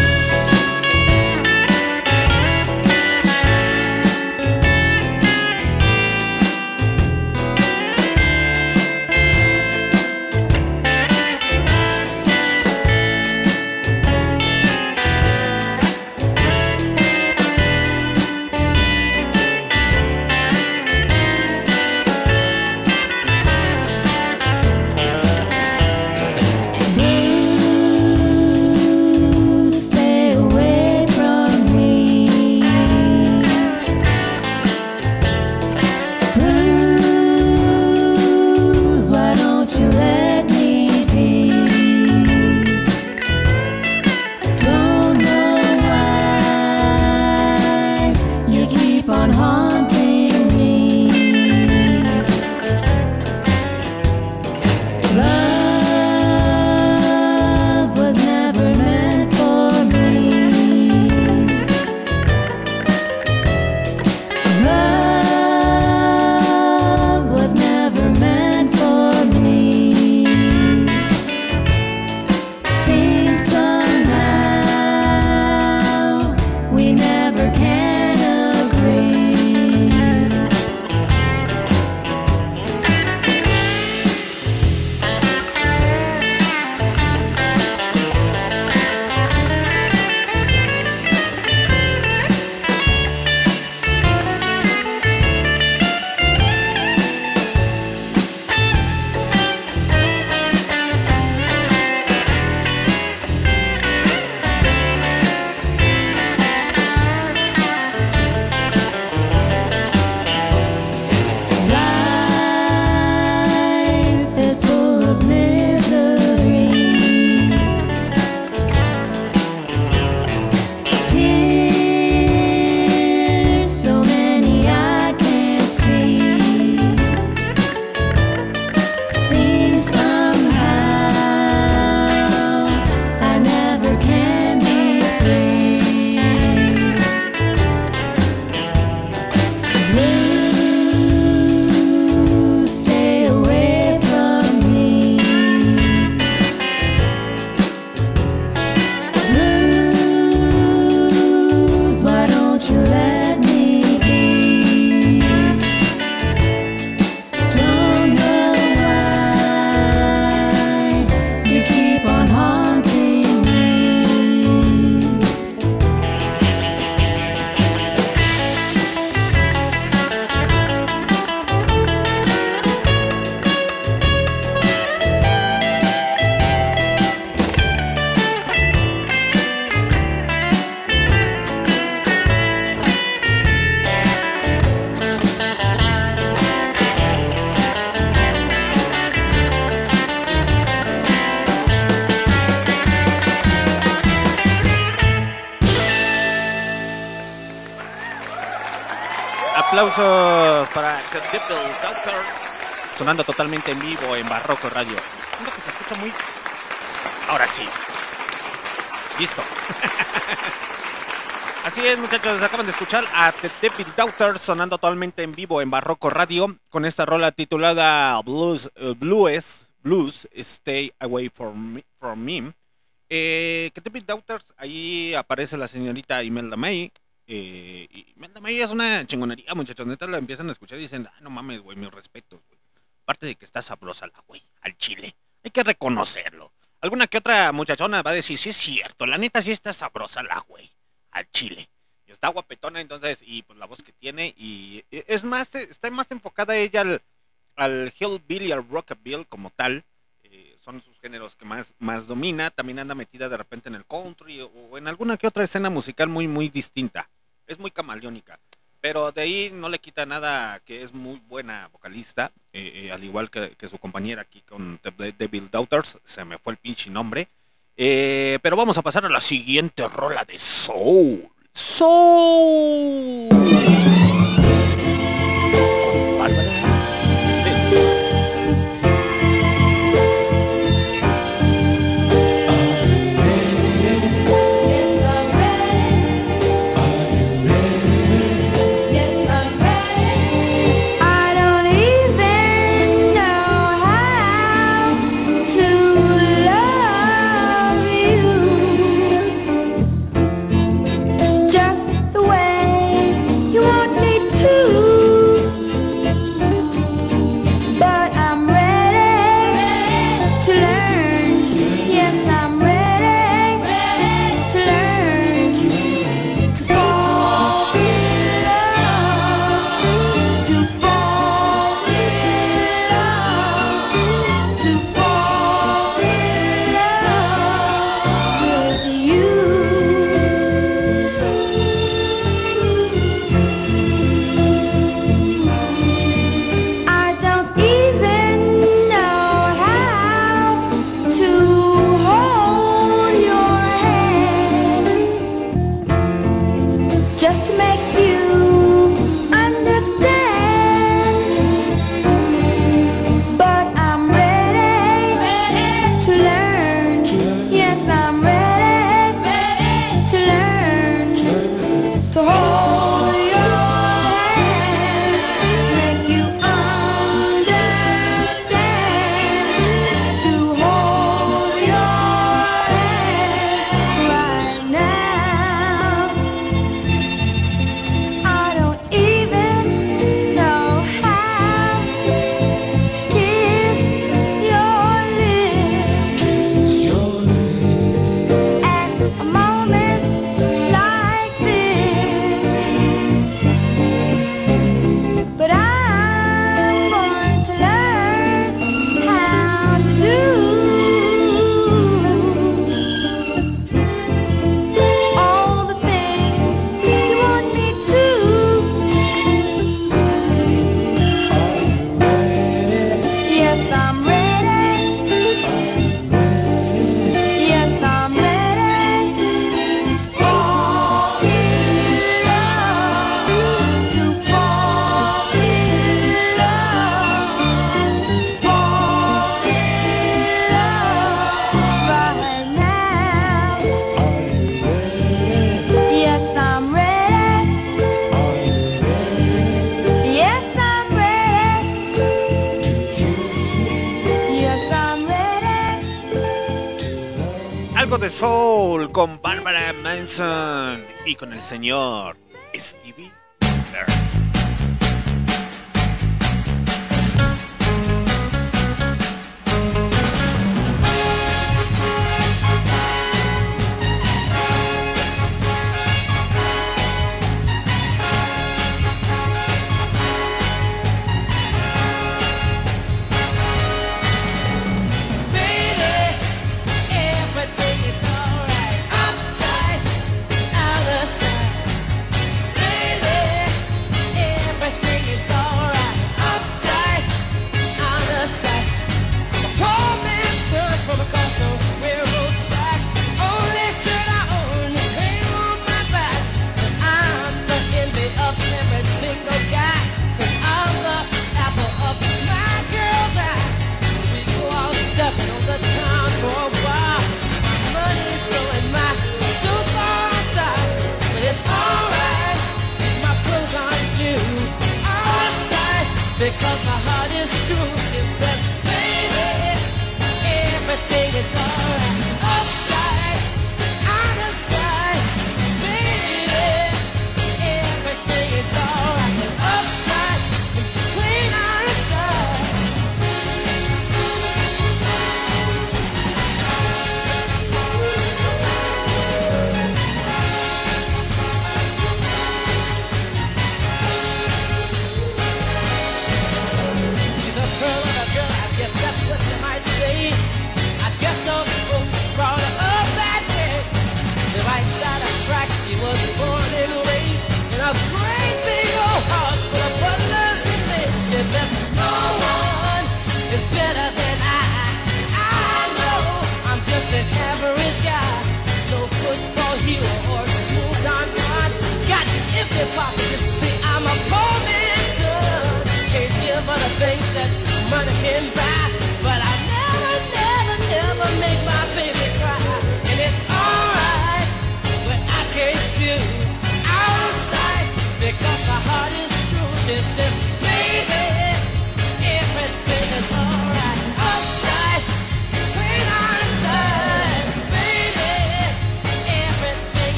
Sonando totalmente en vivo en Barroco Radio. Siento que se escucha muy. Ahora sí. Listo. Así es, muchachos. Acaban de escuchar a The Devil Doctor sonando totalmente en vivo en Barroco Radio con esta rola titulada Blues, eh, Blues, Blues, Stay Away from Me. From me. Eh, que Doctors, ahí aparece la señorita Imelda May. Eh, y Imelda May es una chingonería, muchachos. Neta la empiezan a escuchar y dicen, ah, no mames, güey, mis respetos, güey. Aparte de que está sabrosa la güey, al chile. Hay que reconocerlo. Alguna que otra muchachona va a decir, sí es cierto, la neta sí está sabrosa la güey, al chile. Y está guapetona, entonces, y pues la voz que tiene, y y es más, eh, está más enfocada ella al, al hillbilly, al rockabilly como tal. Eh, son sus géneros que más, más domina. También anda metida de repente en el country o en alguna que otra escena musical muy, muy distinta. Es muy camaleónica. Pero de ahí no le quita nada que es muy buena vocalista, eh, eh, al igual que, su compañera aquí con The Devil Daughters, se me fue el pinche nombre. Eh, pero vamos a pasar a la siguiente rola de Soul. Soul. Con el señor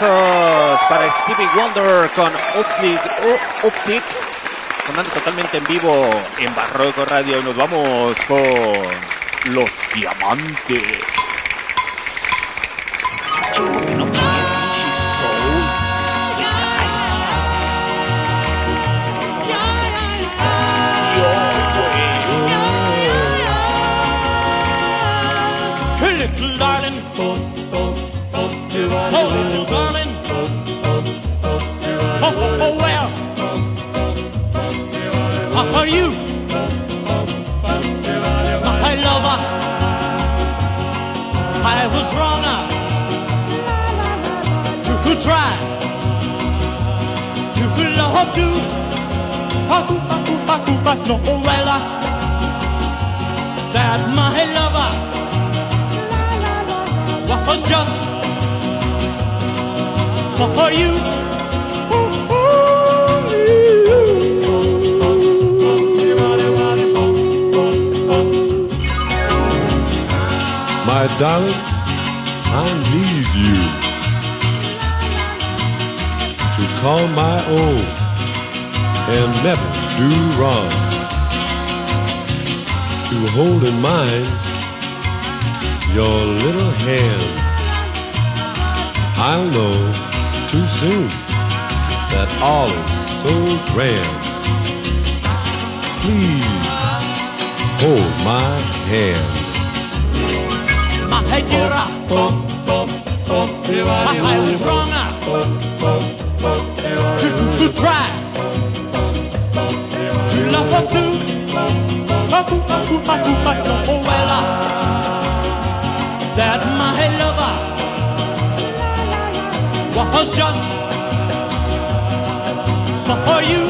Para Stevie Wonder con Optic, Optic, sonando totalmente en vivo en Barroco Radio. Y nos vamos con Los Diamantes. You? My lover. I was wrong. You could try. You could love to. Paku, paku, paku, paku, no, well. That my lover was just for you. My darling, I need you to call my own and never do wrong. To hold in mind your little hand. I'll know too soon that all is so grand. Please hold my hand. Hey, get up. I was wrong. To try. To love up to. Oh, that my lover was just for you.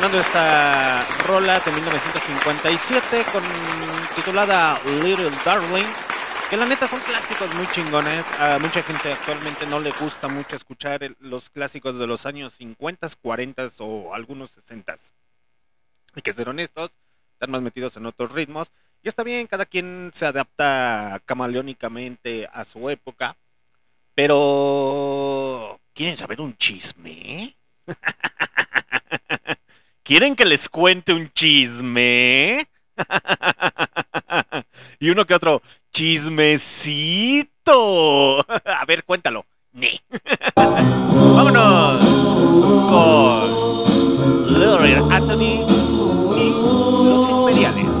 Sonando esta rola de 1957 con titulada Little Darling, que la neta son clásicos muy chingones. A mucha gente actualmente no le gusta mucho escuchar los clásicos de los años 50, 40 o algunos 60. Hay que ser honestos, están más metidos en otros ritmos. Y está bien, cada quien se adapta camaleónicamente a su época. Pero, ¿quieren saber un chisme? ¿Quieren que les cuente un chisme? y uno que otro, chismecito. A ver, cuéntalo. Vámonos con Lori Anthony y los Imperiales.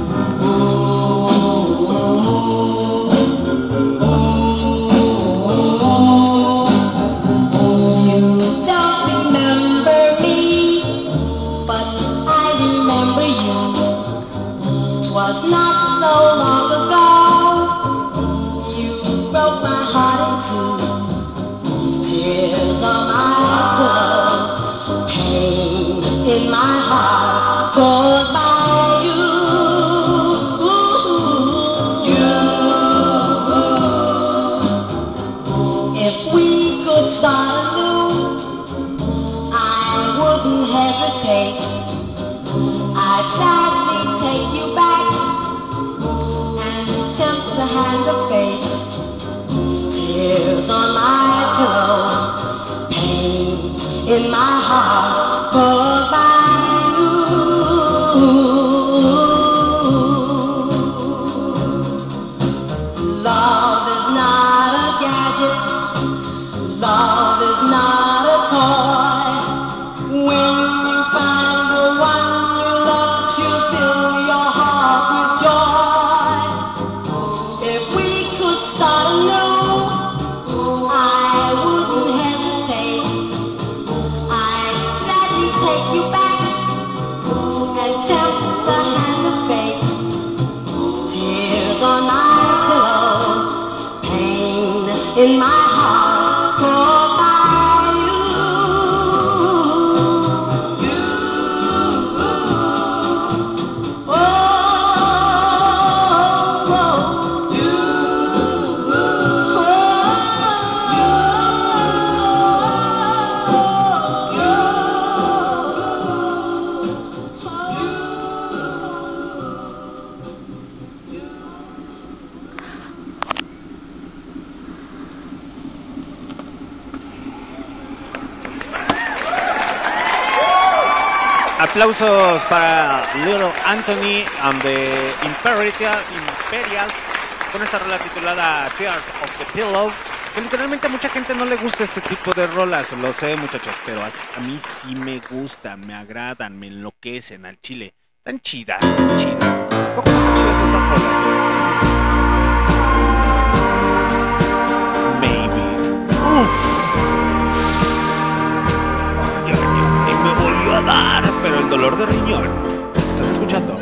In my heart. Caused Aplausos para Little Anthony and the Imperial, Imperial con esta rola titulada Tears of the Pillow. Que literalmente a mucha gente no le gusta este tipo de rolas, lo sé muchachos, pero a mí sí me gustan, me agradan, me enloquecen al chile. Están chidas, están chidas. ¿Por qué no están chidas estas rolas? Maybe. Uf. Me volvió a dar, pero el dolor de riñón. ¿Estás escuchando?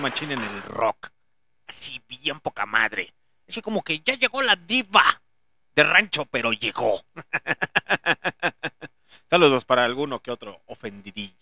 bien machín en el rock. Así bien poca madre. Así como que ya llegó la diva de rancho, pero llegó. Saludos para alguno que otro ofendidillo.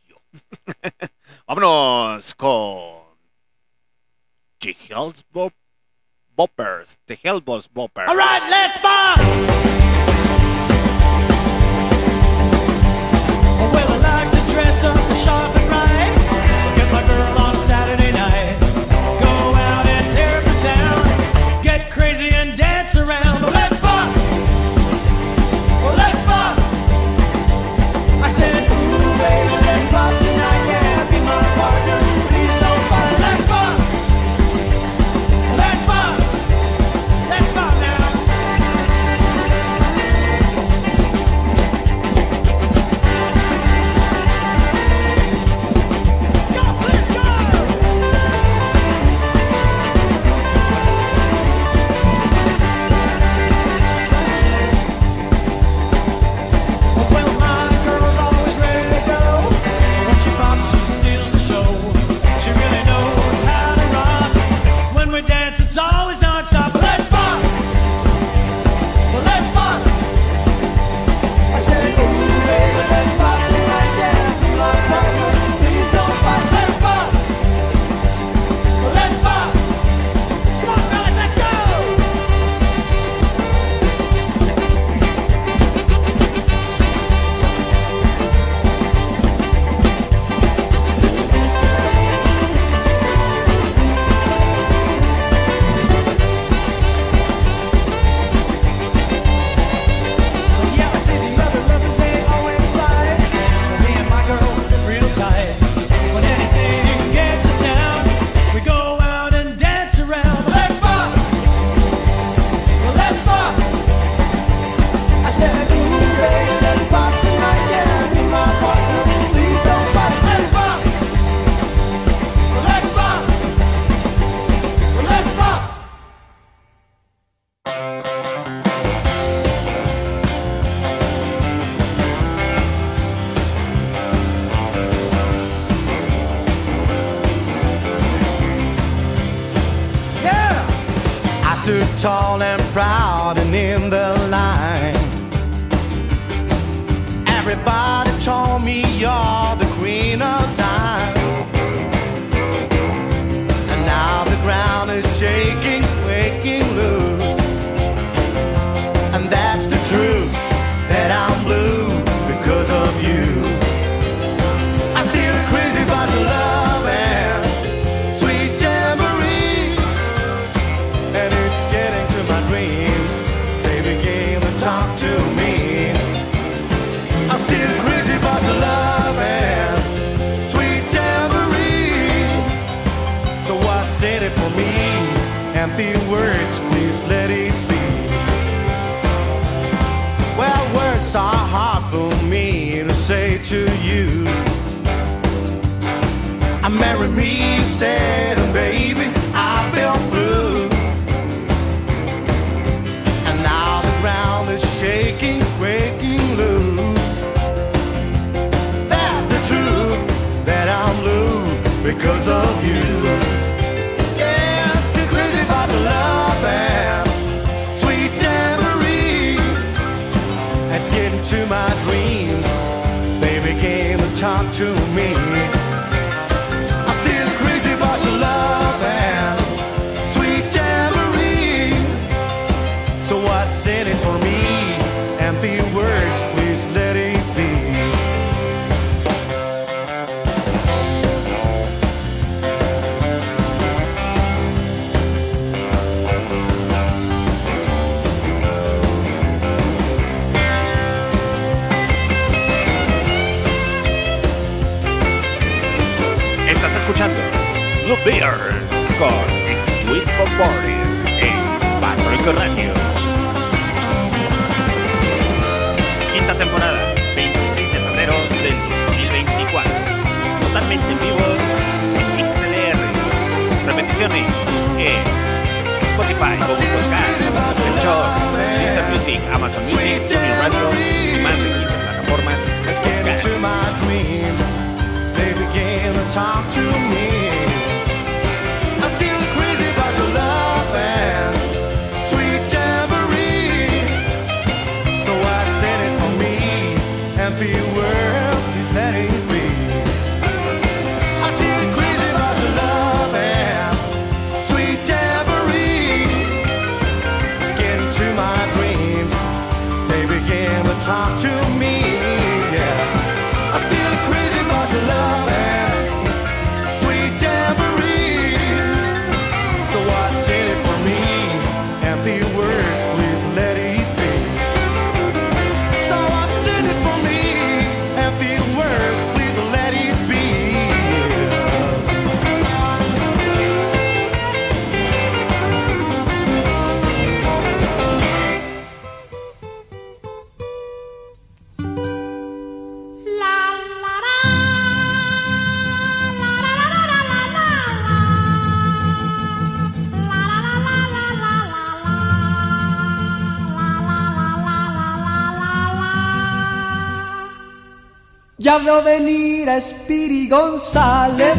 Ya veo venir a Spiri González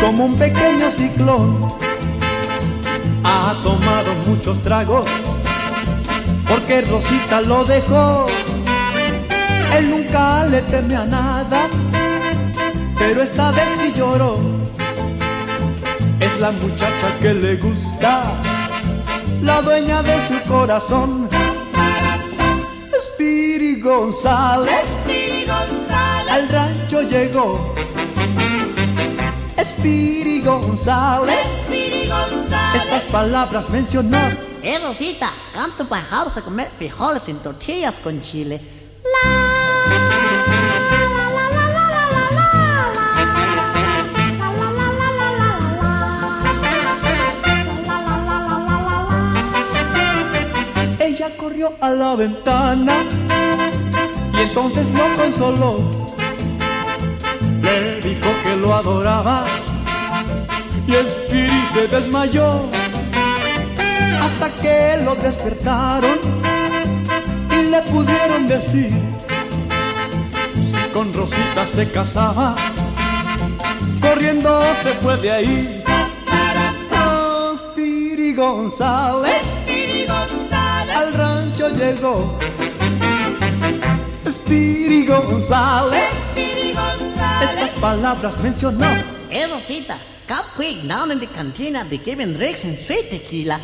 como un pequeño ciclón. Ha tomado muchos tragos porque Rosita lo dejó. Él nunca le teme a nada, pero esta vez sí lloró. Es la muchacha que le gusta, la dueña de su corazón. Spiri González, al rancho llegó. Spiri González, estas palabras mencionó. Eh, Rosita, canto para house a comer frijoles en tortillas con chile. Ella corrió a la ventana y entonces lo consoló. Le dijo que lo adoraba y Spiri se desmayó hasta que lo despertaron y le pudieron decir si con Rosita se casaba. Corriendo se fue de ahí. Oh, Spiri González, al rancho llegó. Spiri González, estas palabras mencionó. Eh, Rosita, come quick down in the cantina. They giving Ricks and sweet tequila.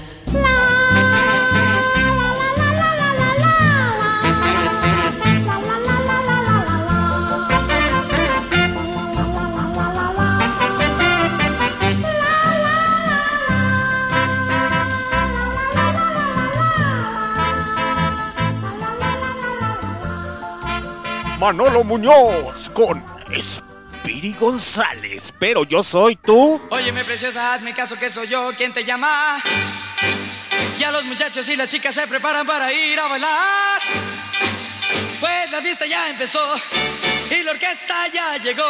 Manolo Muñoz con Spiri González. Pero yo soy tú. Óyeme, preciosa, hazme caso que soy yo quien te llama. Ya los muchachos y las chicas se preparan para ir a bailar. Pues la fiesta ya empezó y la orquesta ya llegó.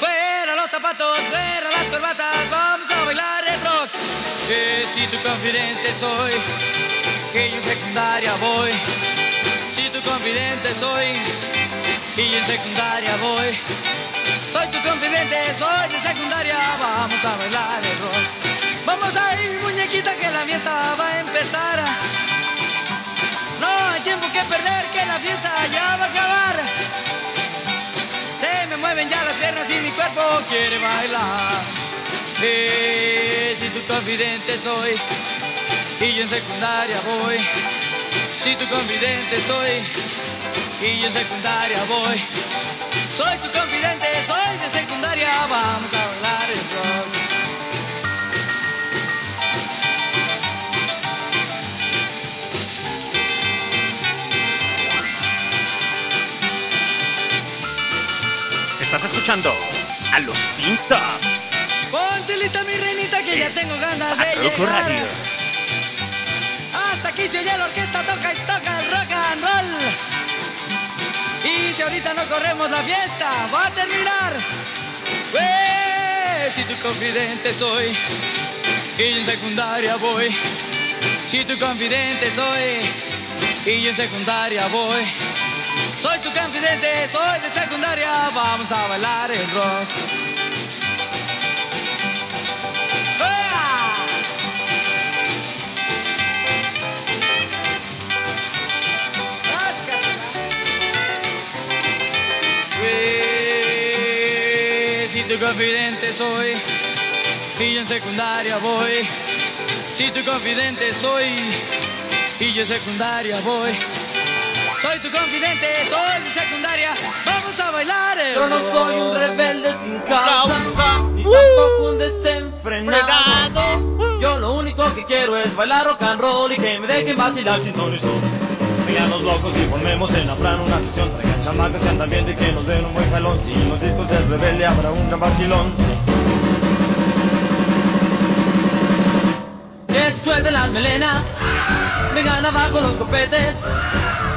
Fuera los zapatos, fuera las corbatas, vamos a bailar el rock. Que si tu confidente soy, que yo en secundaria voy. Si tu confidente soy, y yo en secundaria voy. Soy tu confidente, soy de secundaria, vamos a bailar el rock. Vamos a ir, muñequita, que la fiesta va a empezar. No hay tiempo que perder, que la fiesta ya va a acabar. Se me mueven ya las piernas y mi cuerpo quiere bailar. Eh, si tu confidente soy, y yo en secundaria voy. Si tu confidente soy, y yo en secundaria voy. Soy tu confidente, soy de secundaria, vamos a bailar el rock. Estás escuchando a los Tintas. Ponte lista mi reinita que ya tengo ganas de llegar. Radio. Hasta aquí se oye la orquesta, toca y toca el rock and roll. Si ahorita no corremos la fiesta, va a terminar. Pues, si tu confidente soy y yo en secundaria voy. Si tu confidente soy y yo en secundaria voy. Soy tu confidente, soy de secundaria, vamos a bailar el rock. Tu confidente soy y yo en secundaria voy. Si tu confidente soy y yo en secundaria voy. Soy tu confidente, soy de secundaria. Vamos a bailar el Yo no soy un rebelde sin causa, ni tampoco un desenfrenado. Yo lo único que quiero es bailar rock and roll y que me dejen vacilar sin ton y son. Vengan los locos y formemos en la plan una sesión. Chamacas que andan bien y que nos den un buen jalón. Si en los discos del rebelde habrá un gran vacilón. Suelten las melenas, vengan abajo los copetes.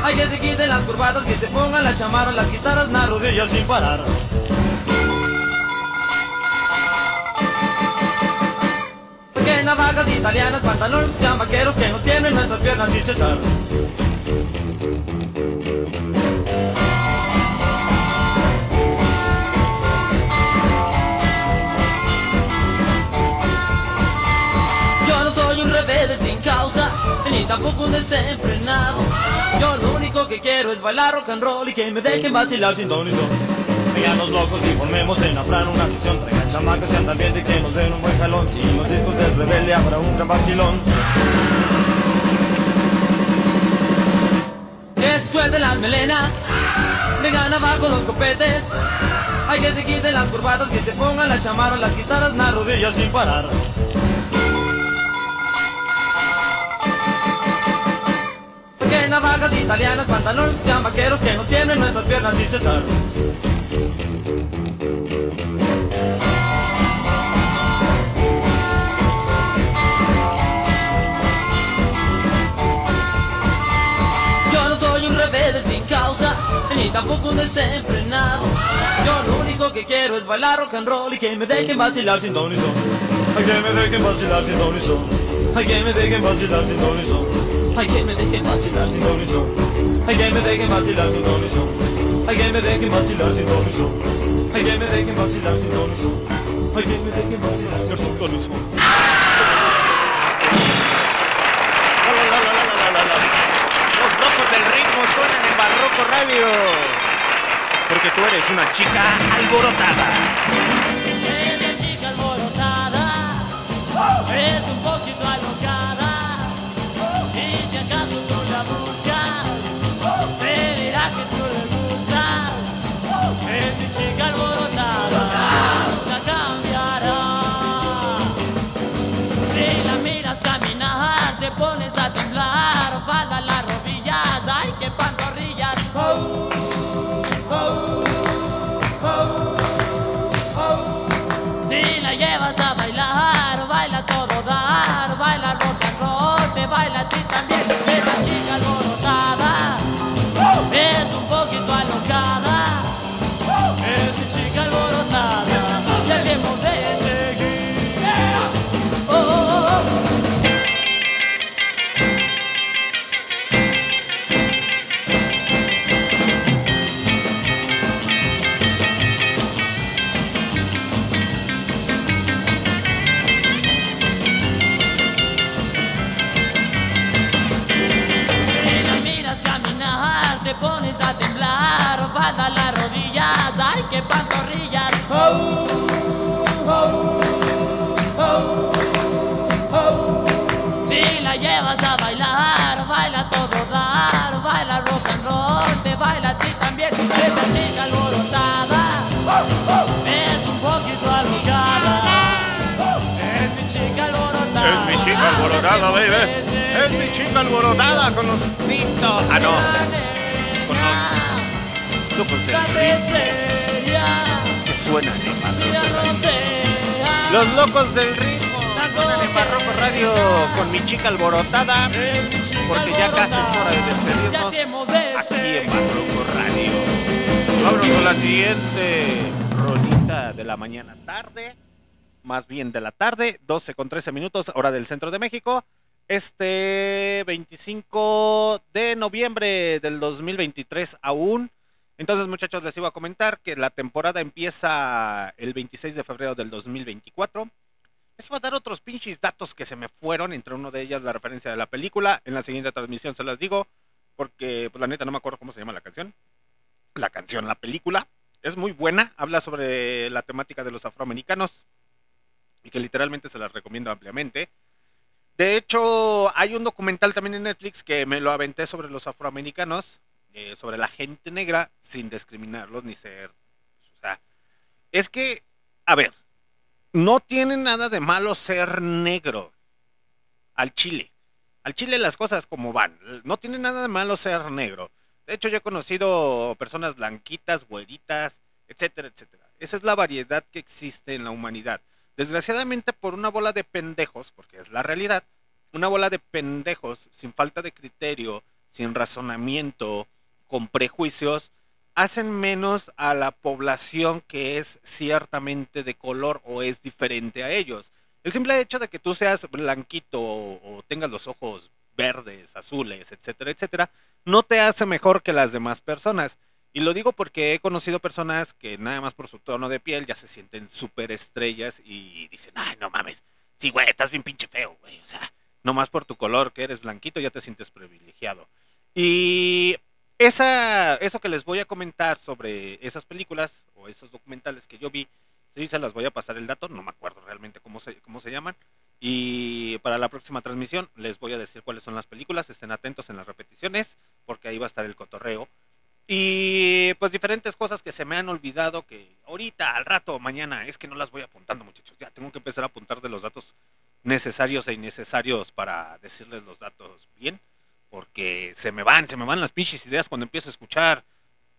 Hay que se quiten las curvatas, que se pongan las chamarras, las guitarras, las rodillas sin parar. Que navajas italianas, pantalones sean vaqueros que no tienen nuestras piernas sin cesar. Tampoco un desenfrenado. Yo lo único que quiero es bailar rock and roll y que me dejen vacilar sin ton y los locos y formemos en la plan una sesión. Traigan chamacas que andan bien y que nos den un buen jalón. En los discos del rebelde habrá un gran vacilón. Que suelten las melenas, vengan abajo los copetes. Hay que se quiten las curvatas, que se pongan las chamarras, las guitarras, las rodillas sin parar. Navajas italianas, pantalones sean vaqueros que no tienen nuestras piernas causa, ni tampoco un desenfrenado. Yo lo único que quiero es bailar rock and roll y que me dejen vacilar sin ton y son. Ay, que me dejen vacilar sin ton y son. Ay, que me dejen vacilar sin ton y son. Ay, que me dejen vacilar sin son. Ay, que me dejen vacilar sin son. Ay, que me dejen vacilar sin son. Ay, que me dejen vacilar sin son. Ay, que me dejen vacilar sin son. Los locos del ritmo suenan en Barroco Radio. Porque tú eres una chica alborotada. Baila Es mi chica alborotada con los tintos. Ah, no. Con los locos del ritmo que suenan en Barroco Radio. Los locos del ritmo suenan en Barroco Radio con mi chica alborotada. Porque ya casi es hora de despedirnos aquí en Barroco Radio. Vámonos con la siguiente rolita de la mañana tarde. Más bien de la tarde, 12 con 13 minutos, hora del centro de México. Este 25 de noviembre del 2023 aún. Entonces, muchachos, les iba a comentar que la temporada empieza el 26 de febrero del 2024. Les voy a dar otros pinches datos que se me fueron, entre uno de ellas la referencia de la película. En la siguiente transmisión se las digo, porque pues la neta no me acuerdo cómo se llama la canción. La canción, la película. Es muy buena, habla sobre la temática de los afroamericanos que literalmente se las recomiendo ampliamente. De hecho, hay un documental también en Netflix que me lo aventé sobre los afroamericanos, eh, sobre la gente negra, sin discriminarlos ni ser... O sea, es que, a ver, no tiene nada de malo ser negro al chile. Al chile las cosas como van. No tiene nada de malo ser negro. De hecho, yo he conocido personas blanquitas, güeritas, etcétera, etcétera. Esa es la variedad que existe en la humanidad. Desgraciadamente, por una bola de pendejos, porque es la realidad, una bola de pendejos sin falta de criterio, sin razonamiento, con prejuicios, hacen menos a la población que es ciertamente de color o es diferente a ellos. El simple hecho de que tú seas blanquito o, o tengas los ojos verdes, azules, etcétera, etcétera, no te hace mejor que las demás personas. Y lo digo porque he conocido personas que nada más por su tono de piel ya se sienten súper estrellas y dicen, ay, no mames, sí, güey, estás bien pinche feo, güey. O sea, nomás por tu color, que eres blanquito, ya te sientes privilegiado. Y esa, eso que les voy a comentar sobre esas películas o esos documentales que yo vi, sí se las voy a pasar el dato, no me acuerdo realmente cómo se, cómo se llaman. Y para la próxima transmisión les voy a decir cuáles son las películas, estén atentos en las repeticiones, porque ahí va a estar el cotorreo. Y pues diferentes cosas que se me han olvidado que ahorita, al rato, mañana, es que no las voy apuntando muchachos, ya tengo que empezar a apuntar de los datos necesarios e innecesarios para decirles los datos bien, porque se me van, se me van las pinches ideas cuando empiezo a escuchar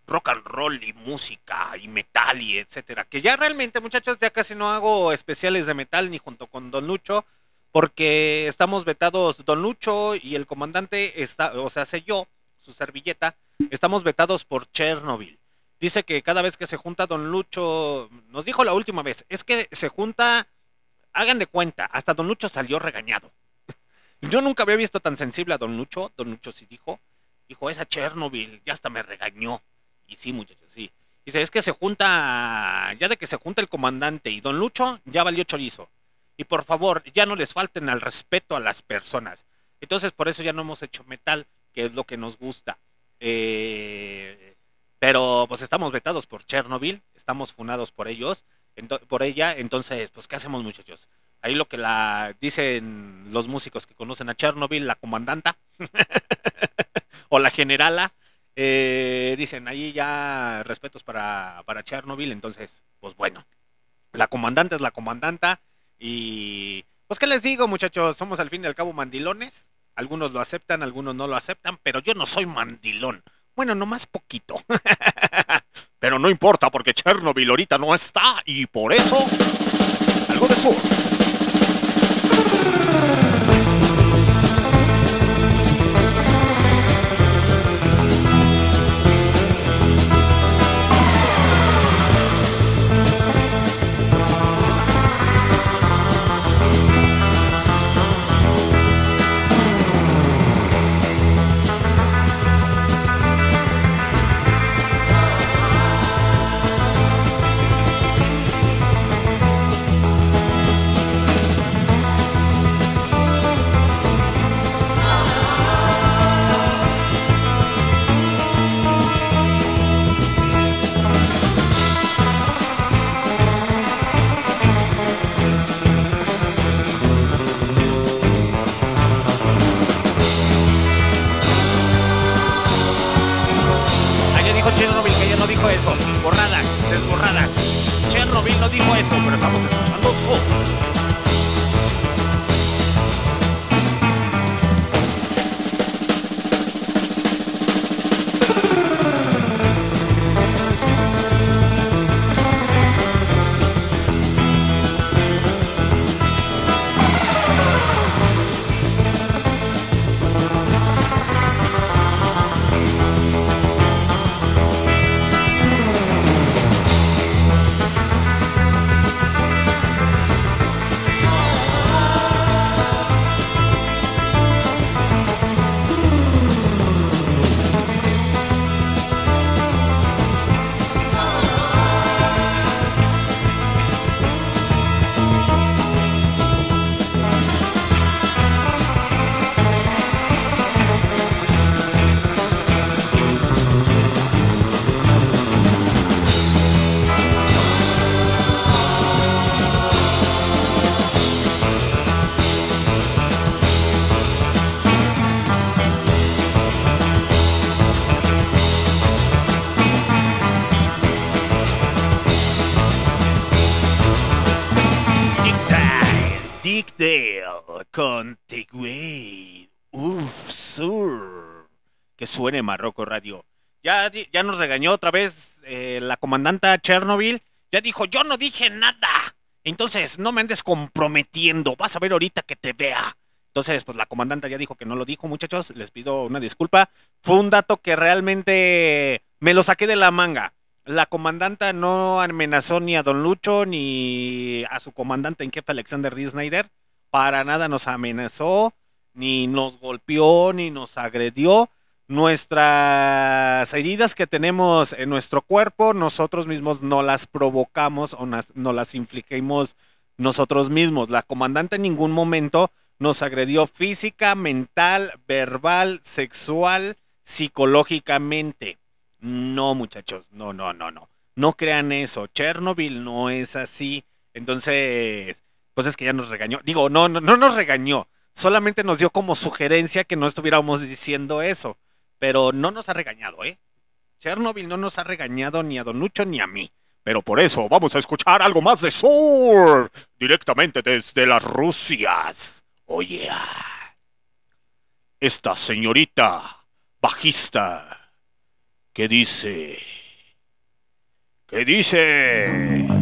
rock and roll y música y metal y etcétera. Que ya realmente, muchachos, ya casi no hago especiales de metal ni junto con Don Lucho, porque estamos vetados Don Lucho y el comandante está, o sea, sé yo, su servilleta, estamos vetados por Chernobyl. Dice que cada vez que se junta Don Lucho, nos dijo la última vez, es que se junta, hagan de cuenta, hasta Don Lucho salió regañado. Yo nunca había visto tan sensible a Don Lucho, Don Lucho sí dijo, dijo, esa Chernobyl, ya hasta me regañó. Y sí, muchachos, sí. Dice, es que se junta, ya de que se junta el comandante y Don Lucho, ya valió chorizo. Y por favor, ya no les falten al respeto a las personas. Entonces, por eso ya no hemos hecho metal, que es lo que nos gusta. Eh, pero pues estamos vetados por Chernobyl, estamos funados por ellos, por ella, entonces, pues, ¿qué hacemos, muchachos? Ahí lo que la dicen los músicos que conocen a Chernobyl, la comandanta o la generala, eh, dicen ahí ya respetos para, para Chernobyl, entonces, pues bueno, la comandante es la comandanta y pues qué les digo muchachos, somos al fin y al cabo mandilones, algunos lo aceptan, algunos no lo aceptan, pero yo no soy mandilón, bueno, nomás poquito, pero no importa porque Chernobyl ahorita no está y por eso, algo de sur. Suene Marroco Radio. Ya, ya nos regañó otra vez eh, la comandanta Chernobyl. Ya dijo, yo no dije nada. Entonces, no me andes comprometiendo. Vas a ver ahorita que te vea. Entonces, pues la comandanta ya dijo que no lo dijo, muchachos. Les pido una disculpa. Fue un dato que realmente me lo saqué de la manga. La comandanta no amenazó ni a Don Lucho ni a su comandante en jefe Alexander D. Snyder. Para nada nos amenazó, ni nos golpeó, ni nos agredió. Nuestras heridas que tenemos en nuestro cuerpo, nosotros mismos no las provocamos o no las infligimos nosotros mismos. La comandante en ningún momento nos agredió física, mental, verbal, sexual, psicológicamente. No, muchachos, no, no, no, no. No crean eso. Chernobyl no es así. Entonces, pues es que ya nos regañó. Digo, no, no, no nos regañó. Solamente nos dio como sugerencia que no estuviéramos diciendo eso. Pero no nos ha regañado, ¿eh? Chernobyl no nos ha regañado ni a Don Lucho ni a mí. Pero por eso vamos a escuchar algo más de Sur. Directamente desde las Rusias. Oye. Esta señorita bajista. ¿Qué dice? ¿Qué dice?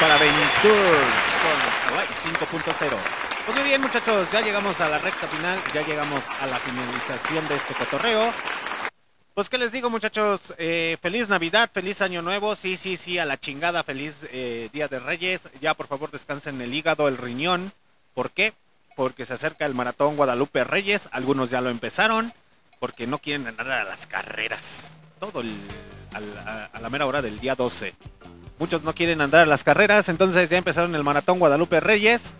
Para Ventures con Hawaii 5.0. Pues muy bien, muchachos, ya llegamos a la recta final, ya llegamos a la finalización de este cotorreo. Pues qué les digo, muchachos, Eh, feliz Navidad, feliz Año Nuevo, sí, sí, sí, a la chingada, feliz eh, Día de Reyes. Ya por favor descansen el hígado, el riñón. ¿Por qué? Porque se acerca el maratón Guadalupe Reyes, algunos ya lo empezaron, porque no quieren andar a las carreras. Todo el, a, a la mera hora del día 12. Muchos no quieren andar a las carreras, entonces ya empezaron el maratón Guadalupe Reyes.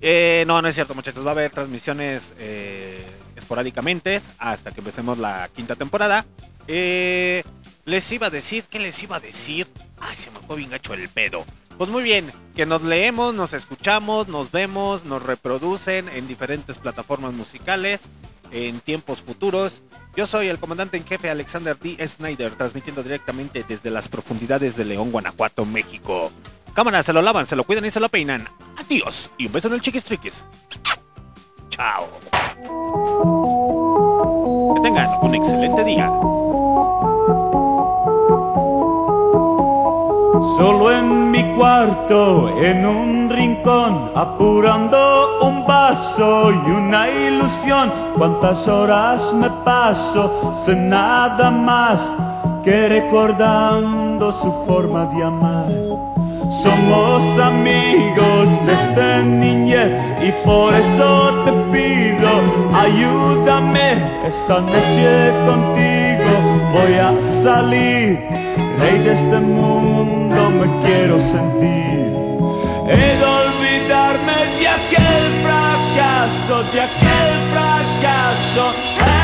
Eh, no, no es cierto, muchachos. Va a haber transmisiones eh, esporádicamente hasta que empecemos la quinta temporada. Eh, les iba a decir, ¿qué les iba a decir? Ay, se me fue bien gacho el pedo. Pues muy bien, que nos leemos, nos escuchamos, nos vemos, nos reproducen en diferentes plataformas musicales en tiempos futuros. Yo soy el comandante en jefe Alexander D. Snyder, transmitiendo directamente desde las profundidades de León, Guanajuato, México. Cámara, se lo lavan, se lo cuidan y se lo peinan. Adiós y un beso en el chiquis triquis. Chao. Que tengan un excelente día. Solo en mi cuarto, en un rincón, apurando un vaso y una ilusión. Cuántas horas me paso sin nada más que recordando su forma de amar. Somos amigos desde niñez y por eso te pido, ayúdame esta noche contigo. Voy a salir, rey de este mundo me quiero sentir. He olvidarme de aquel fracaso, de aquel fracaso.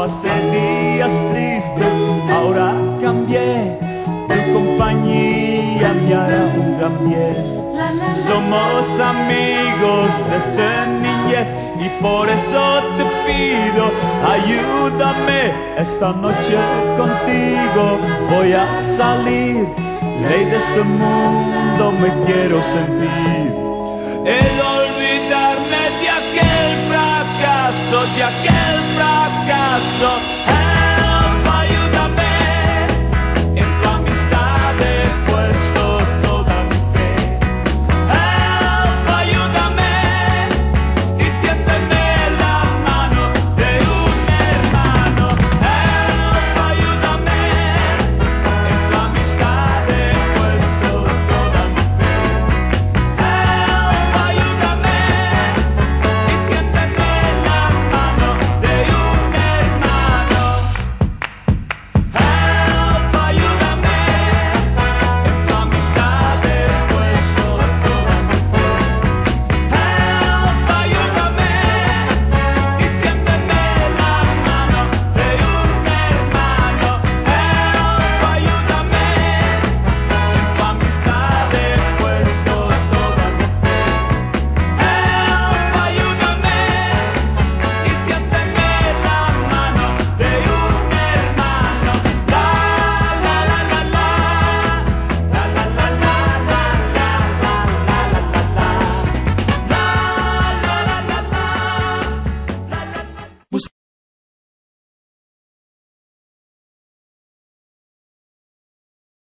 Pasé días tristes, ahora cambié. Tu compañía me hará un bien. Somos amigos desde niñez y por eso te pido, ayúdame esta noche contigo. Voy a salir, rey de este mundo me quiero sentir. He de olvidarme de aquel fracaso, de aquel fracaso.